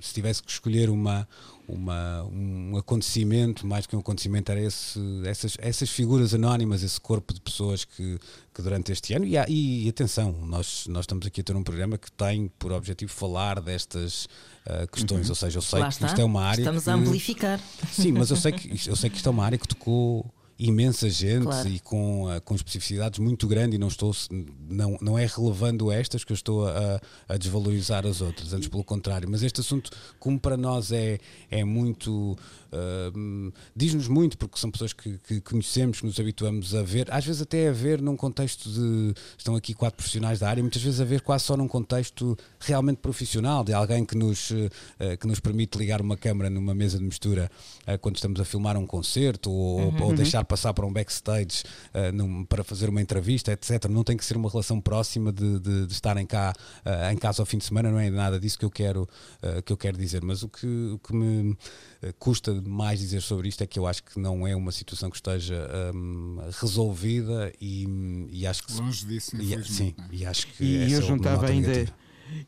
se tivesse que escolher uma, uma, um acontecimento, mais que um acontecimento, era esse, essas, essas figuras anónimas, esse corpo de pessoas que, que durante este ano, e, há- e atenção, nós, nós estamos aqui a ter um programa que tem por objetivo falar destas ah, questões, ou seja, eu sei Lá que está. isto é uma área Estamos que, a amplificar. Sim, mas eu sei que, eu sei que isto é uma área que tocou imensa gente Claro. e com, ah, com especificidades muito grandes e não estou não, não é relevando estas que eu estou a, a desvalorizar as outras, antes pelo contrário, mas este assunto como para nós é, é muito hum, diz-nos muito porque são pessoas que, que conhecemos, que nos habituamos a ver, às vezes até a ver num contexto de estão aqui quatro profissionais da área, muitas vezes a ver quase só num contexto realmente profissional, de alguém que nos, eh, que nos permite ligar uma câmara numa mesa de mistura eh, quando estamos a filmar um concerto ou, ou deixar passar para um backstage eh, num- para fazer uma entrevista, etc. Não tem que ser uma relação próxima de, de- de estarem cá eh, em casa ao fim de semana, não é nada disso que eu quero, eh, que eu quero dizer, mas o que, o que me custa mais dizer sobre isto é que eu acho que não é uma situação que esteja hum, resolvida e, e acho que Longe disso, e, sim, é? e acho que E eu é uma juntava nota ainda, negativa.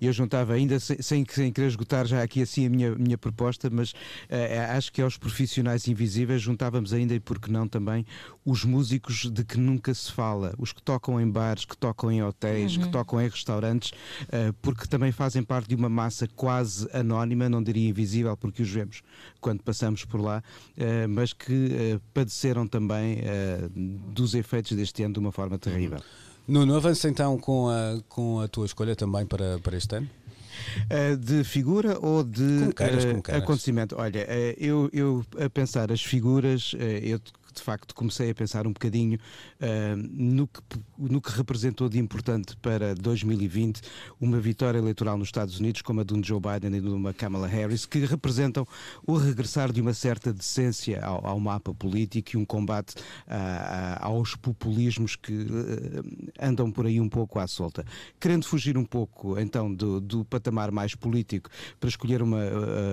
Eu juntava ainda sem, sem, sem, querer esgotar já aqui assim a minha, minha proposta, mas uh, acho que aos profissionais invisíveis juntávamos ainda e porque não também os músicos de que nunca se fala, os que tocam em bares, que tocam em hotéis, uhum. que tocam em restaurantes, uh, porque também fazem parte de uma massa quase anónima, não diria invisível, porque os vemos quando passamos por lá, uh, mas que padeceram também dos efeitos deste ano de uma forma terrível. Nuno, avança então com a, com a tua escolha também para, para este ano? Uh, de figura ou de como queiras, como queiras. acontecimento? Olha, uh, eu, eu a pensar as figuras, uh, eu de facto comecei a pensar um bocadinho uh, no, que, no que representou de importante para 2020 uma vitória eleitoral nos Estados Unidos como a de um Joe Biden e de uma Kamala Harris, que representam o regressar de uma certa decência ao, ao mapa político e um combate uh, aos populismos que uh, andam por aí um pouco à solta. Querendo fugir um pouco então do, do patamar mais político para escolher uma,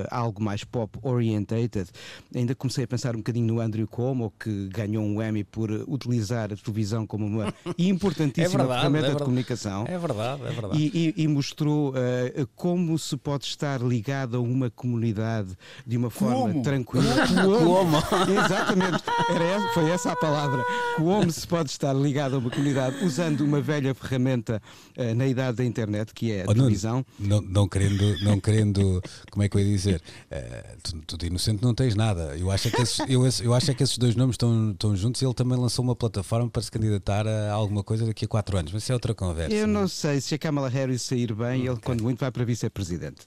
algo mais pop orientated, ainda comecei a pensar um bocadinho no Andrew Cuomo, que ganhou um Emmy por utilizar a televisão como uma importantíssima é verdade, ferramenta é de comunicação. É verdade, é verdade. E, e, e mostrou uh, como se pode estar ligado a uma comunidade de uma forma como? tranquila. Como? Exatamente, Era, foi essa a palavra. Como se pode estar ligado a uma comunidade usando uma velha ferramenta uh, na idade da internet, que é a oh, televisão. Não, não, não, querendo, não querendo, como é que eu ia dizer? Uh, tu, tu de inocente não tens nada. Eu acho é que esses, eu, eu acho é que esses dois nomes estão, estão juntos e ele também lançou uma plataforma para se candidatar a alguma coisa daqui a quatro anos, mas isso é outra conversa. Eu não, não é? sei se a Kamala Harris sair bem, okay. ele quando muito vai para vice-presidente.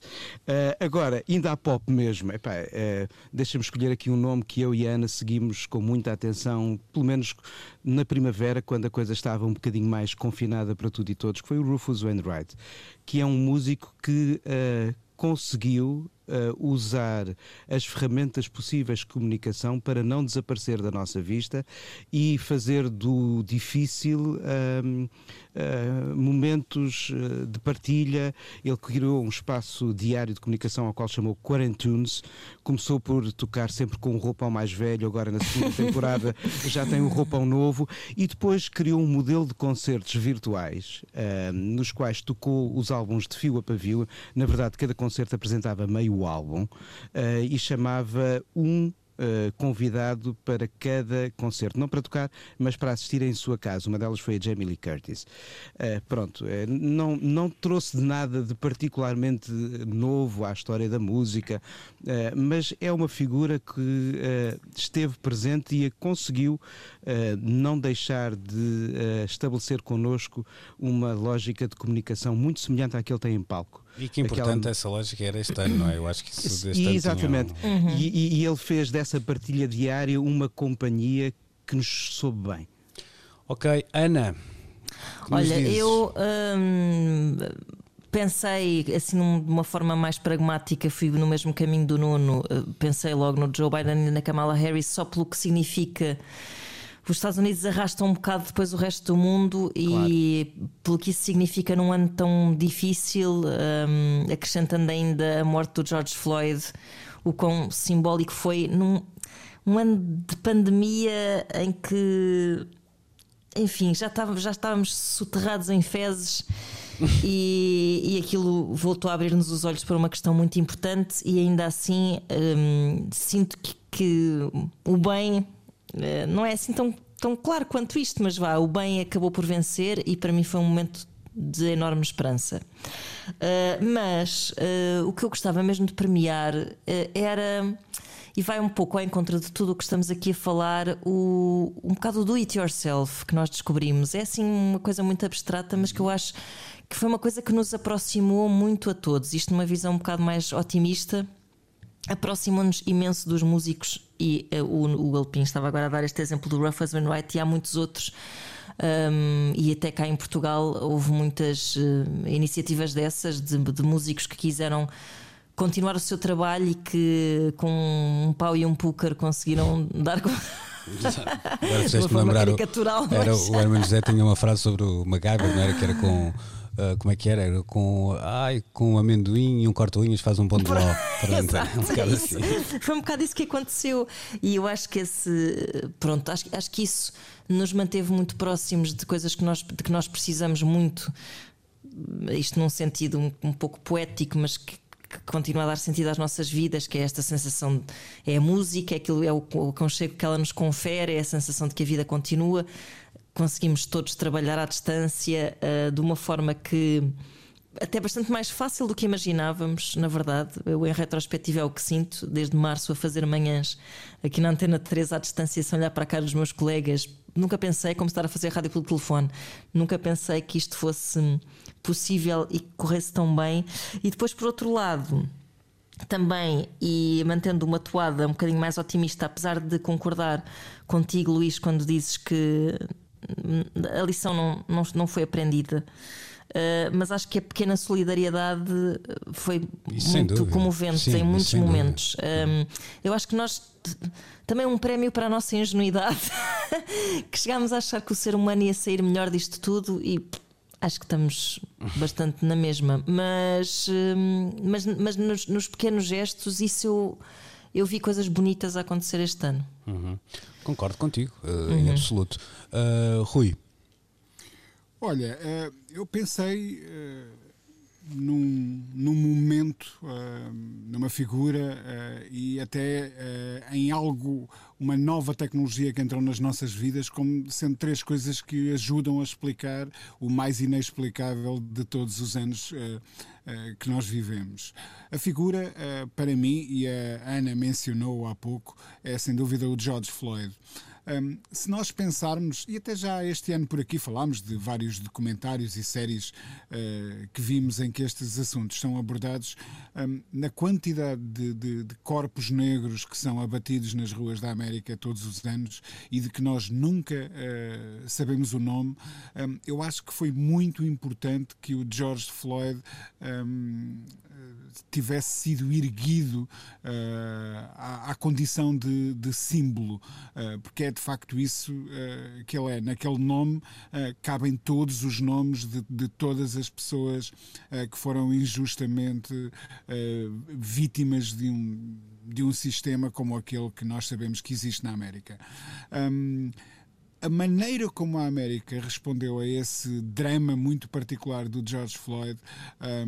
Uh, agora, ainda há pop mesmo, uh, deixa-me escolher aqui um nome que eu e a Ana seguimos com muita atenção, pelo menos na primavera, quando a coisa estava um bocadinho mais confinada para tudo e todos, que foi o Rufus Wainwright, que é um músico que uh, conseguiu uh, usar as ferramentas possíveis de comunicação para não desaparecer da nossa vista e fazer do difícil uh, momentos eh, de partilha. Ele criou um espaço diário de comunicação ao qual chamou Quarantunes. Começou por tocar sempre com um roupão mais velho, agora na segunda temporada já tem um roupão novo e depois criou um modelo de concertos virtuais nos quais tocou os álbuns de fio a pavio. Na verdade, cada concerto apresentava meio álbum uh, e chamava um Uh, convidado para cada concerto, não para tocar, mas para assistir em sua casa. Uma delas foi a Jamie Lee Curtis. Uh, pronto, uh, não, não trouxe nada de particularmente novo à história da música, mas é uma figura que esteve presente e conseguiu não deixar de estabelecer connosco uma lógica de comunicação muito semelhante à que ele tem em palco. E que importante Aquela... essa lógica era este ano, não é? Eu acho que isso deste ano Exatamente. Um... Uhum. E, e, ele fez dessa partilha diária uma companhia que nos soube bem. Ok, Ana. Olha, eu hum, pensei assim de uma forma mais pragmática, fui no mesmo caminho do Nuno. Eh, pensei logo no Joe Biden e na Kamala Harris, só pelo que significa os Estados Unidos arrastam um bocado depois o resto do mundo claro. e pelo que isso significa num ano tão difícil, um, acrescentando ainda a morte do George Floyd, o quão simbólico foi num um ano de pandemia em que, enfim, já estávamos, já estávamos soterrados em fezes. e, e aquilo voltou a abrir-nos os olhos para uma questão muito importante, e ainda assim hum, sinto que, que o bem não é assim tão, tão claro quanto isto, mas vá, o bem acabou por vencer e para mim foi um momento de enorme esperança. Uh, mas uh, o que eu gostava mesmo de premiar uh, era, e vai um pouco ao encontro de tudo o que estamos aqui a falar, o, um bocado do it yourself que nós descobrimos. É assim uma coisa muito abstrata, mas que eu acho que foi uma coisa que nos aproximou muito a todos. Isto numa visão um bocado mais otimista aproximou-nos imenso dos músicos e uh, o, o Galpin estava agora a dar este exemplo do Rough Husband White e há muitos outros um, e até cá em Portugal houve muitas uh, iniciativas dessas de, de, músicos que quiseram continuar o seu trabalho e que com um pau e um púcar conseguiram dar Agora fizeste-me lembrar. O, era, o Herman José tinha uma frase sobre o MacGyver, não era? Que era com Uh, como é que era? Era com, ai, com um amendoim e um corta-unhas faz um ponto de ló. um bocado assim. Foi um bocado isso que aconteceu. E eu acho que esse. Pronto, acho, acho que isso nos manteve muito próximos de coisas que nós, de que nós precisamos muito isto num sentido um, um pouco poético, mas que, que continua a dar sentido às nossas vidas, que é esta sensação, de, é a música, é, aquilo, é o, o aconchego que ela nos confere, é a sensação de que a vida continua. Conseguimos todos trabalhar à distância uh, de uma forma que até bastante mais fácil do que imaginávamos, na verdade. Eu, em retrospectiva, é o que sinto, desde março a fazer manhãs aqui na Antena 3 à distância, sem olhar para a cara dos meus colegas. Nunca pensei como estar a fazer rádio pelo telefone. Nunca pensei que isto fosse possível e que corresse tão bem. E depois, por outro lado, também, e mantendo uma toada um bocadinho mais otimista, apesar de concordar contigo, Luís, quando dizes que a lição não, não, não foi aprendida. Uh, mas acho que a pequena solidariedade foi Isso muito comovente Sim, em muitos momentos. Um, eu acho que nós também um prémio para a nossa ingenuidade que chegámos a achar que o ser humano ia sair melhor disto tudo e acho que estamos bastante na mesma. Mas, um, mas, mas nos, nos, pequenos gestos, isso eu, eu vi coisas bonitas a acontecer este ano. Uhum. Concordo contigo, uh, uhum. em absoluto. Uh, Rui. Olha, eh, eu pensei num, num momento, eh, numa figura e até em algo, uma nova tecnologia que entrou nas nossas vidas, como sendo três coisas que ajudam a explicar o mais inexplicável de todos os anos que nós vivemos. A figura, para mim, e a Ana mencionou há pouco, é sem dúvida o George Floyd. Um, se nós pensarmos, e até já este ano por aqui falámos de vários documentários e séries uh, que vimos em que estes assuntos são abordados, um, na quantidade de, de, de, corpos negros que são abatidos nas ruas da América todos os anos e de que nós nunca uh, sabemos o nome, um, eu acho que foi muito importante que o George Floyd tivesse sido erguido uh, à, à, condição de, de símbolo, uh, porque é de facto isso uh, que ele é. Naquele nome cabem todos os nomes de, de todas as pessoas que foram injustamente vítimas de um, de um sistema como aquele que nós sabemos que existe na América. Um, a maneira como a América respondeu a esse drama muito particular do George Floyd,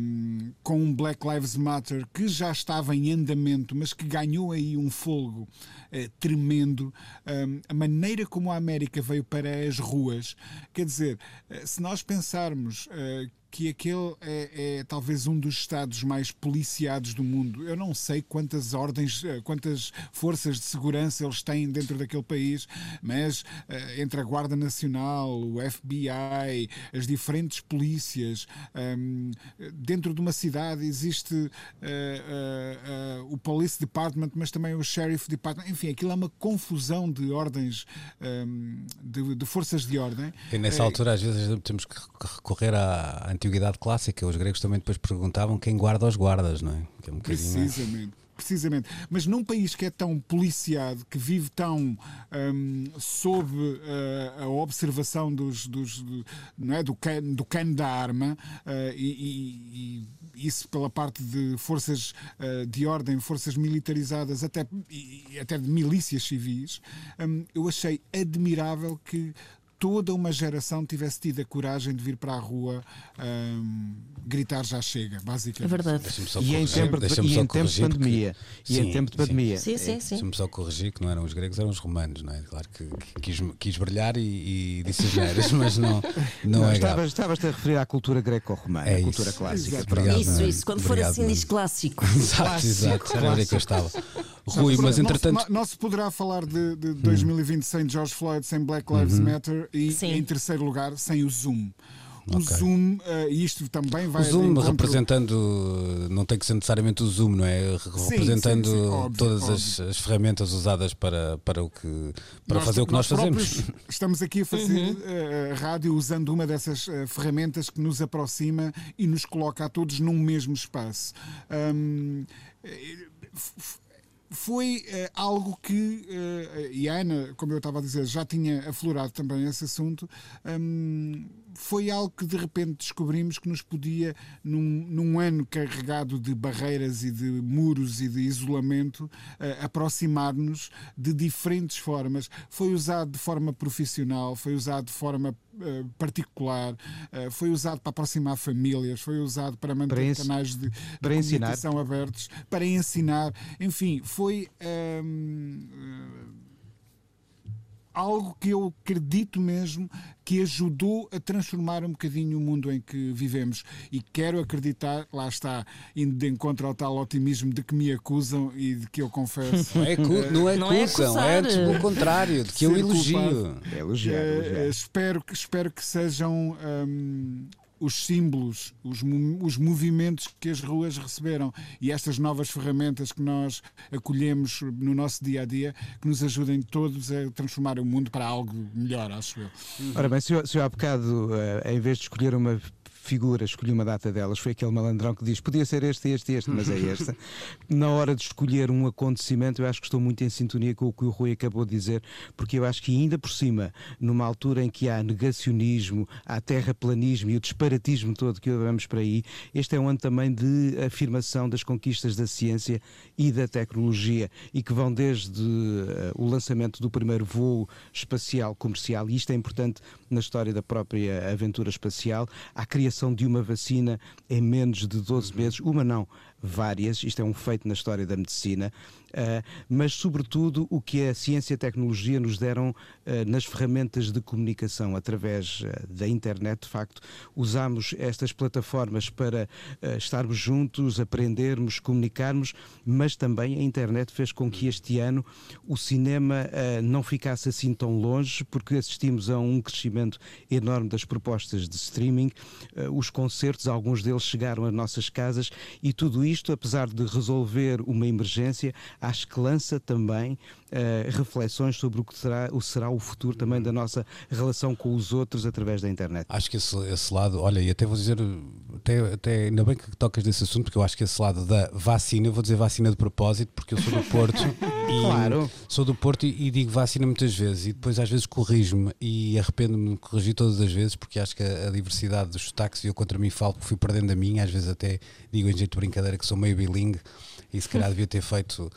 um, com um Black Lives Matter que já estava em andamento, mas que ganhou aí um fogo uh, tremendo, um, a maneira como a América veio para as ruas, quer dizer, uh, se nós pensarmos uh, que aquele é, é, talvez um dos estados mais policiados do mundo. Eu não sei quantas ordens, eh, quantas forças de segurança eles têm dentro daquele país, mas uh, entre a Guarda Nacional, o FBI, as diferentes polícias, um, ehm, dentro de uma cidade existe uh, uh, o Police Department, mas também o Sheriff Department. Enfim, aquilo é uma confusão de ordens, um, ehm, de, de, forças de ordem. E nessa altura, às vezes, temos que recorrer à antiguidade clássica, os gregos também depois perguntavam quem guarda os guardas, não é? é um Precisamente precisamente. Mas num país que é tão policiado, que vive tão um, sob uh, a observação dos, dos do, não é, do, can, do cano da arma uh, e, e, isso pela parte de forças uh, de ordem, forças militarizadas, até, e, até de milícias civis, um, eu achei admirável que toda uma geração tivesse tido a coragem de vir para a rua um, gritar já chega, basicamente. É verdade. E em tempo de, e em tempo de pandemia. Que, e sim, em tempo de pandemia. Sim, sim, sim. Deixa-me só corrigir que não eram os gregos, eram os romanos, não é? Claro que, que quis, quis brilhar e, e disse as mas não, não, não é estavas, estavas-te a referir à cultura greco-romana, é cultura clássica. Obrigado, isso, isso. Quando Obrigado, for assim, diz clássico. exato, exato. Era onde é que eu estava. Rui, mas entretanto. Não, não, se poderá falar de, de 2020 hum. sem George Floyd, sem Black Lives uhum. Matter e, em terceiro lugar, sem o Zoom. O okay. Zoom, uh, isto também vai. O Zoom encontro... representando, não tem que ser necessariamente o Zoom, não é? Representando sim, sim, sim, óbvio, todas óbvio. As, as, ferramentas usadas para, para, o que, para nós, fazer o que nós, nós fazemos. Estamos aqui a fazer uhum. uh, rádio usando uma dessas uh, ferramentas que nos aproxima e nos coloca a todos num mesmo espaço. Um, foi uh, algo que, uh, e a Ana, como eu estava a dizer, já tinha aflorado também esse assunto, um, foi algo que de repente descobrimos que nos podia, num, num ano carregado de barreiras e de muros e de isolamento, uh, aproximar-nos de diferentes formas. Foi usado de forma profissional, foi usado de forma uh, particular, uh, foi usado para aproximar famílias, foi usado para manter para canais de, de para comunicação ensinar. abertos, para ensinar. Enfim, foi. Um, algo que eu acredito mesmo que ajudou a transformar um bocadinho o mundo em que vivemos. E quero acreditar, lá está, indo de encontro ao tal otimismo de que me acusam e de que eu confesso. Não é, cu, não é não é acusam, é, antes pelo contrário, de que eu elogio. É elogiar, é, elogiar. espero, espero que sejam. Hum, os símbolos, os, os movimentos que as ruas receberam e estas novas ferramentas que nós acolhemos no nosso dia a dia, que nos ajudem todos a transformar o mundo para algo melhor, acho eu. Ora bem, se eu, se eu há bocado, uh, em vez de escolher uma figura, escolhi uma data delas, foi aquele malandrão que diz podia ser este, este, este, mas é esta. Na hora de escolher um acontecimento, eu acho que estou muito em sintonia com o que o Rui acabou de dizer, porque eu acho que ainda por cima, numa altura em que há negacionismo, há terraplanismo e o disparatismo todo que vamos para aí, este é um ano também de afirmação das conquistas da ciência e da tecnologia e que vão desde uh, o lançamento do primeiro voo espacial comercial, e isto é importante na história da própria aventura espacial, à criação criação de uma vacina em menos de 12 meses, uma não, várias, isto é um feito na história da medicina, uh, mas sobretudo o que a ciência e a tecnologia nos deram uh, nas ferramentas de comunicação através uh, da internet, de facto, usamos estas plataformas para estarmos juntos, aprendermos, comunicarmos, mas também a internet fez com que este ano o cinema não ficasse assim tão longe, porque assistimos a um crescimento enorme das propostas de streaming, os concertos, alguns deles chegaram às nossas casas e tudo isto, apesar de resolver uma emergência, acho que lança também uh, reflexões sobre o que será o, será o futuro também da nossa relação com os outros através da internet. Acho que esse, esse lado, olha, e até vou dizer, até, até ainda bem que tocas desse assunto, porque eu acho que esse lado da vacina, eu vou dizer vacina de propósito, porque eu sou do Porto e claro. sou do Porto e, e, digo vacina muitas vezes e depois às vezes corrijo-me e arrependo-me de corrigir todas as vezes porque acho que a, a diversidade dos sotaques e eu contra mim falo que fui perdendo a minha, às vezes até digo em jeito de brincadeira que sou meio bilingue e se calhar devia ter feito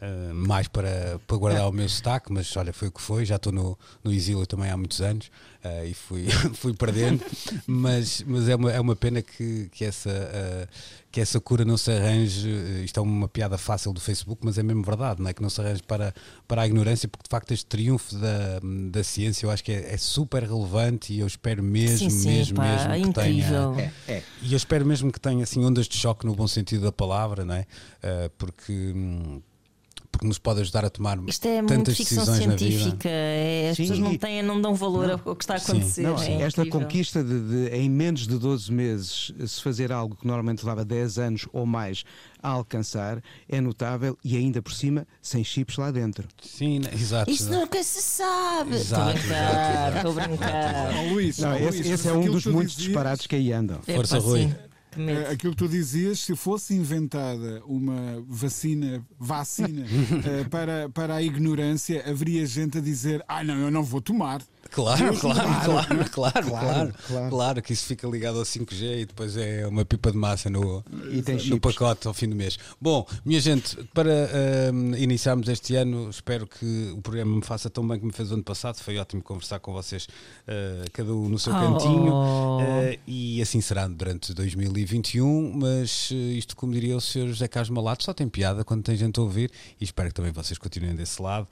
uh, mais para, para guardar o meu sotaque, mas olha, foi o que foi, já estou no, no exílio também há muitos anos uh, e fui, fui perdendo, mas, mas é, uma, é uma pena que, que, essa, uh, que essa cura não se arranje, isto é uma piada fácil do Facebook, mas é mesmo verdade, não é? que não se arranje para, para a ignorância, porque de facto este triunfo da, da ciência eu acho que é, é super relevante e eu espero mesmo, sim, sim, mesmo, pá, mesmo é que tenha. É, é. E eu espero mesmo que tenha assim, ondas de choque no bom sentido da palavra, não é? Uh, porque. Hum, porque nos pode ajudar a tomar Isto é tantas ficção científica. É, as sim, pessoas não, têm, não dão valor não, ao que está a acontecer. Não, é esta conquista de, de, em menos de 12 meses se fazer algo que normalmente leva 10 anos ou mais a alcançar é notável e ainda por cima sem chips lá dentro. Sim, exato. Isso exato. nunca se sabe. Estou a brincar, estou a brincar. Luís, não, esse, esse é um dos muitos dizias... disparados que aí andam. Força, Rui. Uh, aquilo que tu dizias, se fosse inventada uma vacina, vacina uh, para, para a ignorância, haveria gente a dizer: ah, não, eu não vou tomar. Claro, claro, claro, claro, claro, claro, que isso fica ligado ao 5G e depois é uma pipa de massa no, no pacote ao fim do mês. Bom, minha gente, para uh, iniciarmos este ano, espero que o programa me faça tão bem como me fez o ano passado. Foi ótimo conversar com vocês, uh, cada um no seu cantinho, uh, e assim será durante 2021. Mas isto, como diria o Sr. José Carlos Malato, só tem piada quando tem gente a ouvir e espero que também vocês continuem desse lado.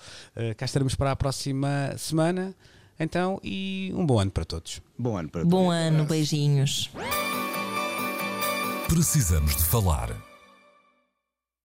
cá estaremos para a próxima semana. Então, e um bom ano para todos. Bom ano para todos. Bom ano, beijinhos. Precisamos de falar